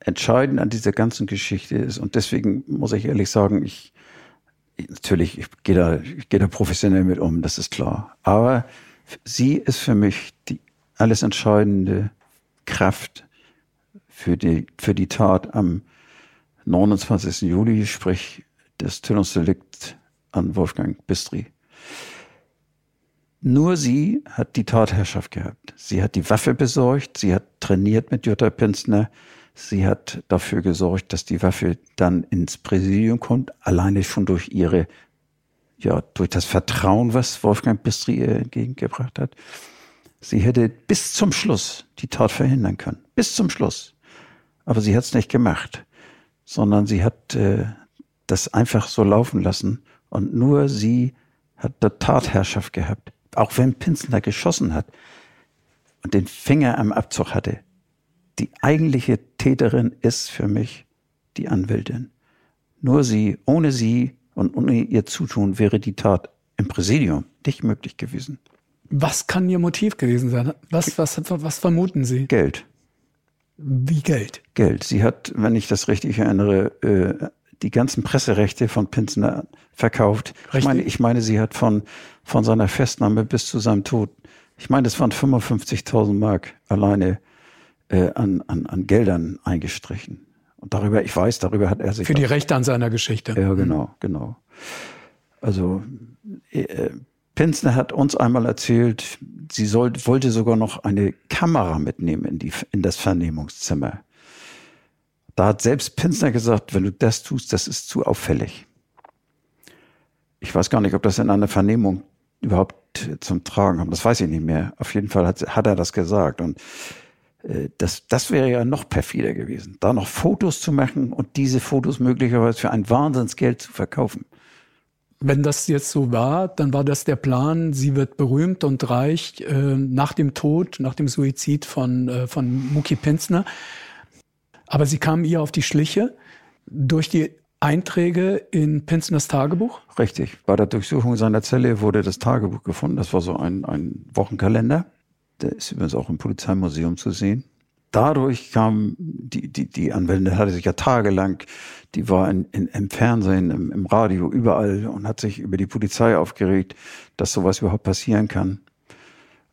Entscheidend an dieser ganzen Geschichte ist, und deswegen muss ich ehrlich sagen, ich, natürlich, ich gehe da, ich gehe da professionell mit um, das ist klar. Aber sie ist für mich die alles entscheidende Kraft für die, für die Tat am 29. Juli, sprich das Tötungsdelikt an Wolfgang Bistri. Nur sie hat die Tatherrschaft gehabt. Sie hat die Waffe besorgt, sie hat trainiert mit Jutta Pinsner, sie hat dafür gesorgt, dass die Waffe dann ins Präsidium kommt, alleine schon durch ihre ja, durch das Vertrauen, was Wolfgang Bistri ihr entgegengebracht hat, sie hätte bis zum Schluss die Tat verhindern können. Bis zum Schluss. Aber sie hat es nicht gemacht, sondern sie hat äh, das einfach so laufen lassen. Und nur sie hat die Tatherrschaft gehabt. Auch wenn Pinsner geschossen hat und den Finger am Abzug hatte. Die eigentliche Täterin ist für mich die Anwältin. Nur sie, ohne sie und ohne ihr Zutun wäre die Tat im Präsidium nicht möglich gewesen. Was kann Ihr Motiv gewesen sein? Was, was, was vermuten Sie? Geld. Wie Geld? Geld. Sie hat, wenn ich das richtig erinnere, äh, die ganzen Presserechte von Pinsner verkauft. Ich meine, ich meine, sie hat von, von seiner Festnahme bis zu seinem Tod, ich meine, es waren 55.000 Mark alleine äh, an, an, an Geldern eingestrichen. Und darüber, ich weiß, darüber hat er sich. Für die Rechte an seiner Geschichte. Ja, genau, genau. Also äh, Pinsner hat uns einmal erzählt, sie soll, wollte sogar noch eine Kamera mitnehmen in, die, in das Vernehmungszimmer. Da hat selbst Pinsner gesagt, wenn du das tust, das ist zu auffällig. Ich weiß gar nicht, ob das in einer Vernehmung überhaupt zum Tragen kommt. Das weiß ich nicht mehr. Auf jeden Fall hat, hat er das gesagt. Und äh, das, das wäre ja noch perfider gewesen, da noch Fotos zu machen und diese Fotos möglicherweise für ein Wahnsinnsgeld zu verkaufen. Wenn das jetzt so war, dann war das der Plan, sie wird berühmt und reich äh, nach dem Tod, nach dem Suizid von, äh, von Muki Pinsner. Aber sie kam ihr auf die Schliche durch die Einträge in Pinsners Tagebuch? Richtig. Bei der Durchsuchung seiner Zelle wurde das Tagebuch gefunden. Das war so ein, ein Wochenkalender. Der ist übrigens auch im Polizeimuseum zu sehen. Dadurch kam die, die, die Anwältin, hatte sich ja tagelang, die war in, in, im Fernsehen, im, im Radio, überall und hat sich über die Polizei aufgeregt, dass sowas überhaupt passieren kann.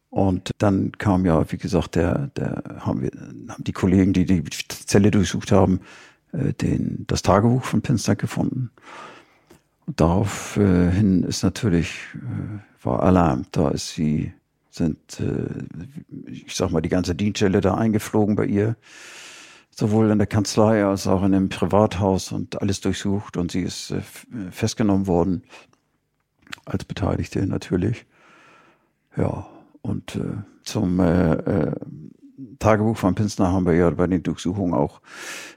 Und dann kam ja, wie gesagt, der, der haben wir, haben die Kollegen, die die Zelle durchsucht haben, äh, den, das Tagebuch von Pinster gefunden. Und daraufhin ist natürlich, äh, war Alarm. Da ist sie, sind, äh, ich sag mal, die ganze Dienststelle da eingeflogen bei ihr. Sowohl in der Kanzlei als auch in dem Privathaus und alles durchsucht. Und sie ist äh, festgenommen worden. Als Beteiligte natürlich. Ja, und äh, zum äh, äh, Tagebuch von Pinsner haben wir ja bei den Durchsuchungen auch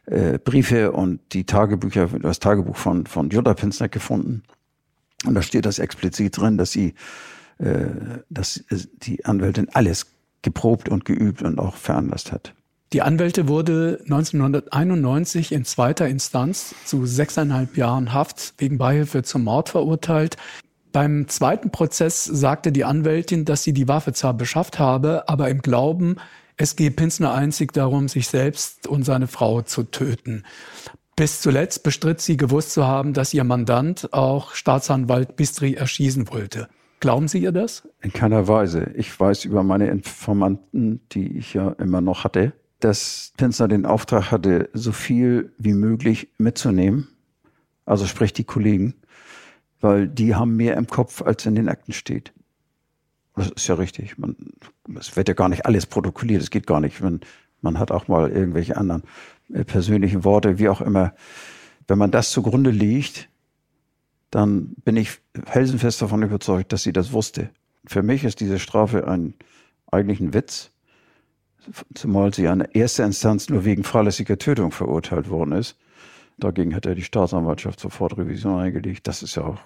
äh, Briefe und die Tagebücher, das Tagebuch von, von Jutta Pinsner gefunden. Und da steht das explizit drin, dass sie, dass die Anwältin alles geprobt und geübt und auch veranlasst hat. Die Anwälte wurde 1991 in zweiter Instanz zu sechseinhalb Jahren Haft wegen Beihilfe zum Mord verurteilt. Beim zweiten Prozess sagte die Anwältin, dass sie die Waffe zwar beschafft habe, aber im Glauben, es gehe Pinsner einzig darum, sich selbst und seine Frau zu töten. Bis zuletzt bestritt sie gewusst zu haben, dass ihr Mandant auch Staatsanwalt Bistri erschießen wollte. Glauben Sie ihr das? In keiner Weise. Ich weiß über meine Informanten, die ich ja immer noch hatte, dass Pinsner den Auftrag hatte, so viel wie möglich mitzunehmen. Also sprich die Kollegen weil die haben mehr im Kopf, als in den Akten steht. Das ist ja richtig. Man, es wird ja gar nicht alles protokolliert. Es geht gar nicht. Man, man hat auch mal irgendwelche anderen äh, persönlichen Worte, wie auch immer. Wenn man das zugrunde legt, dann bin ich felsenfest davon überzeugt, dass sie das wusste. Für mich ist diese Strafe ein, eigentlich ein Witz, zumal sie an erster Instanz nur wegen fahrlässiger Tötung verurteilt worden ist. Dagegen hat er die Staatsanwaltschaft sofort Revision eingelegt. Das ist ja auch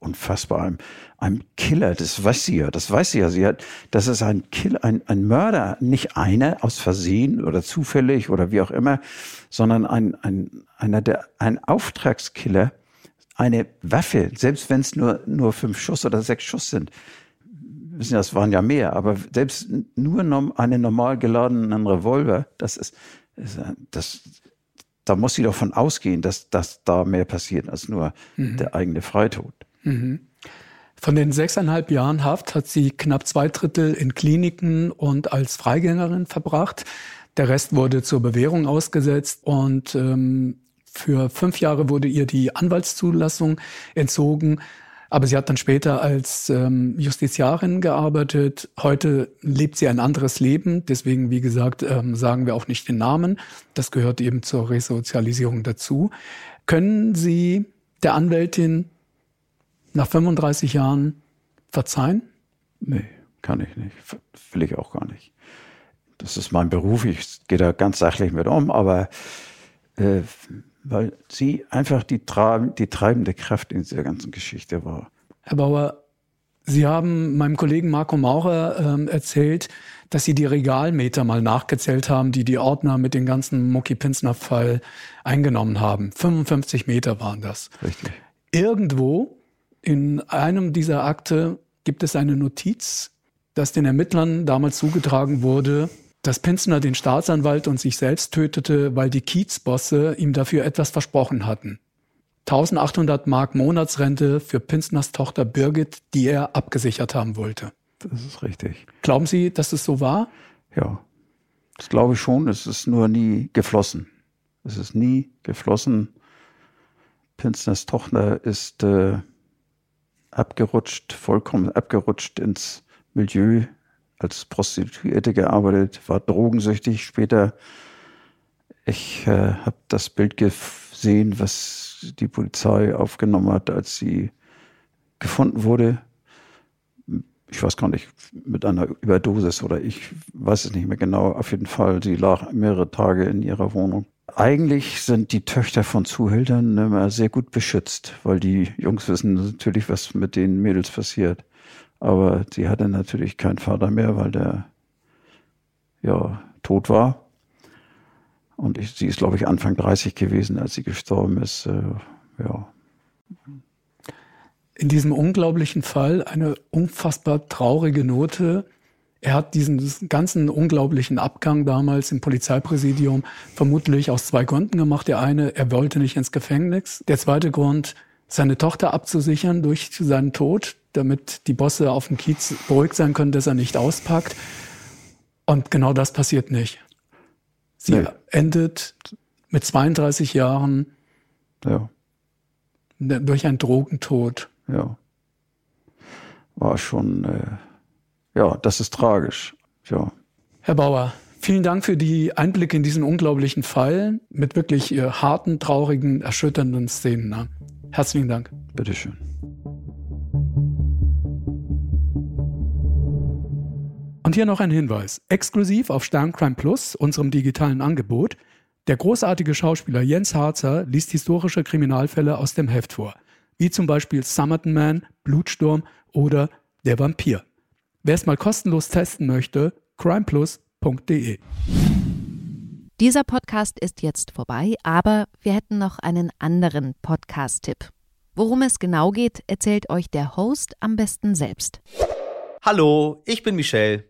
unfassbar. Ein, ein Killer, das weiß sie ja, das weiß sie ja. Sie hat, das ist ein Killer, ein, ein Mörder, nicht einer aus Versehen oder zufällig oder wie auch immer, sondern ein, ein, einer der, ein Auftragskiller, eine Waffe, selbst wenn es nur, nur fünf Schuss oder sechs Schuss sind. Wissen ja, das waren ja mehr, aber selbst nur einen normal geladenen Revolver, das ist, das, da muss sie doch von ausgehen, dass, dass da mehr passiert als nur mhm. der eigene Freitod. Mhm. Von den sechseinhalb Jahren Haft hat sie knapp zwei Drittel in Kliniken und als Freigängerin verbracht. Der Rest wurde zur Bewährung ausgesetzt und ähm, für fünf Jahre wurde ihr die Anwaltszulassung entzogen. Aber sie hat dann später als ähm, Justiziarin gearbeitet. Heute lebt sie ein anderes Leben. Deswegen, wie gesagt, ähm, sagen wir auch nicht den Namen. Das gehört eben zur Resozialisierung dazu. Können Sie der Anwältin nach 35 Jahren verzeihen? Nee, kann ich nicht. Will ich auch gar nicht. Das ist mein Beruf. Ich gehe da ganz sachlich mit um, aber äh, weil sie einfach die, die treibende Kraft in dieser ganzen Geschichte war. Herr Bauer, Sie haben meinem Kollegen Marco Maurer ähm, erzählt, dass Sie die Regalmeter mal nachgezählt haben, die die Ordner mit dem ganzen Mucki-Pinsner-Fall eingenommen haben. 55 Meter waren das. Richtig. Irgendwo in einem dieser Akte gibt es eine Notiz, dass den Ermittlern damals zugetragen wurde, dass Pinsner den Staatsanwalt und sich selbst tötete, weil die Kiezbosse ihm dafür etwas versprochen hatten. 1800 Mark Monatsrente für Pinsners Tochter Birgit, die er abgesichert haben wollte. Das ist richtig. Glauben Sie, dass es so war? Ja, das glaube ich schon. Es ist nur nie geflossen. Es ist nie geflossen. Pinsners Tochter ist äh, abgerutscht, vollkommen abgerutscht ins Milieu als Prostituierte gearbeitet, war drogensüchtig. Später, ich äh, habe das Bild gesehen, was die Polizei aufgenommen hat, als sie gefunden wurde. Ich weiß gar nicht, mit einer Überdosis oder ich weiß es nicht mehr genau. Auf jeden Fall, sie lag mehrere Tage in ihrer Wohnung. Eigentlich sind die Töchter von Zuhältern immer sehr gut beschützt, weil die Jungs wissen natürlich, was mit den Mädels passiert. Aber sie hatte natürlich keinen Vater mehr, weil der ja tot war. Und ich, sie ist, glaube ich, Anfang 30 gewesen, als sie gestorben ist. Äh, ja. In diesem unglaublichen Fall eine unfassbar traurige Note. Er hat diesen ganzen unglaublichen Abgang damals im Polizeipräsidium vermutlich aus zwei Gründen gemacht. Der eine, er wollte nicht ins Gefängnis. Der zweite Grund, seine Tochter abzusichern durch seinen Tod, damit die Bosse auf dem Kiez beruhigt sein können, dass er nicht auspackt. Und genau das passiert nicht. Sie nee. endet mit 32 Jahren ja. durch einen Drogentod. Ja. War schon, äh, ja, das ist tragisch. Ja. Herr Bauer, vielen Dank für die Einblicke in diesen unglaublichen Fall mit wirklich äh, harten, traurigen, erschütternden Szenen. Ne? Herzlichen Dank. Bitteschön. Und hier noch ein Hinweis. Exklusiv auf Sterncrime Plus, unserem digitalen Angebot, der großartige Schauspieler Jens Harzer liest historische Kriminalfälle aus dem Heft vor, wie zum Beispiel Summerton Man, Blutsturm oder Der Vampir. Wer es mal kostenlos testen möchte, crimeplus.de. Dieser Podcast ist jetzt vorbei, aber wir hätten noch einen anderen Podcast-Tipp. Worum es genau geht, erzählt euch der Host am besten selbst. Hallo, ich bin Michelle.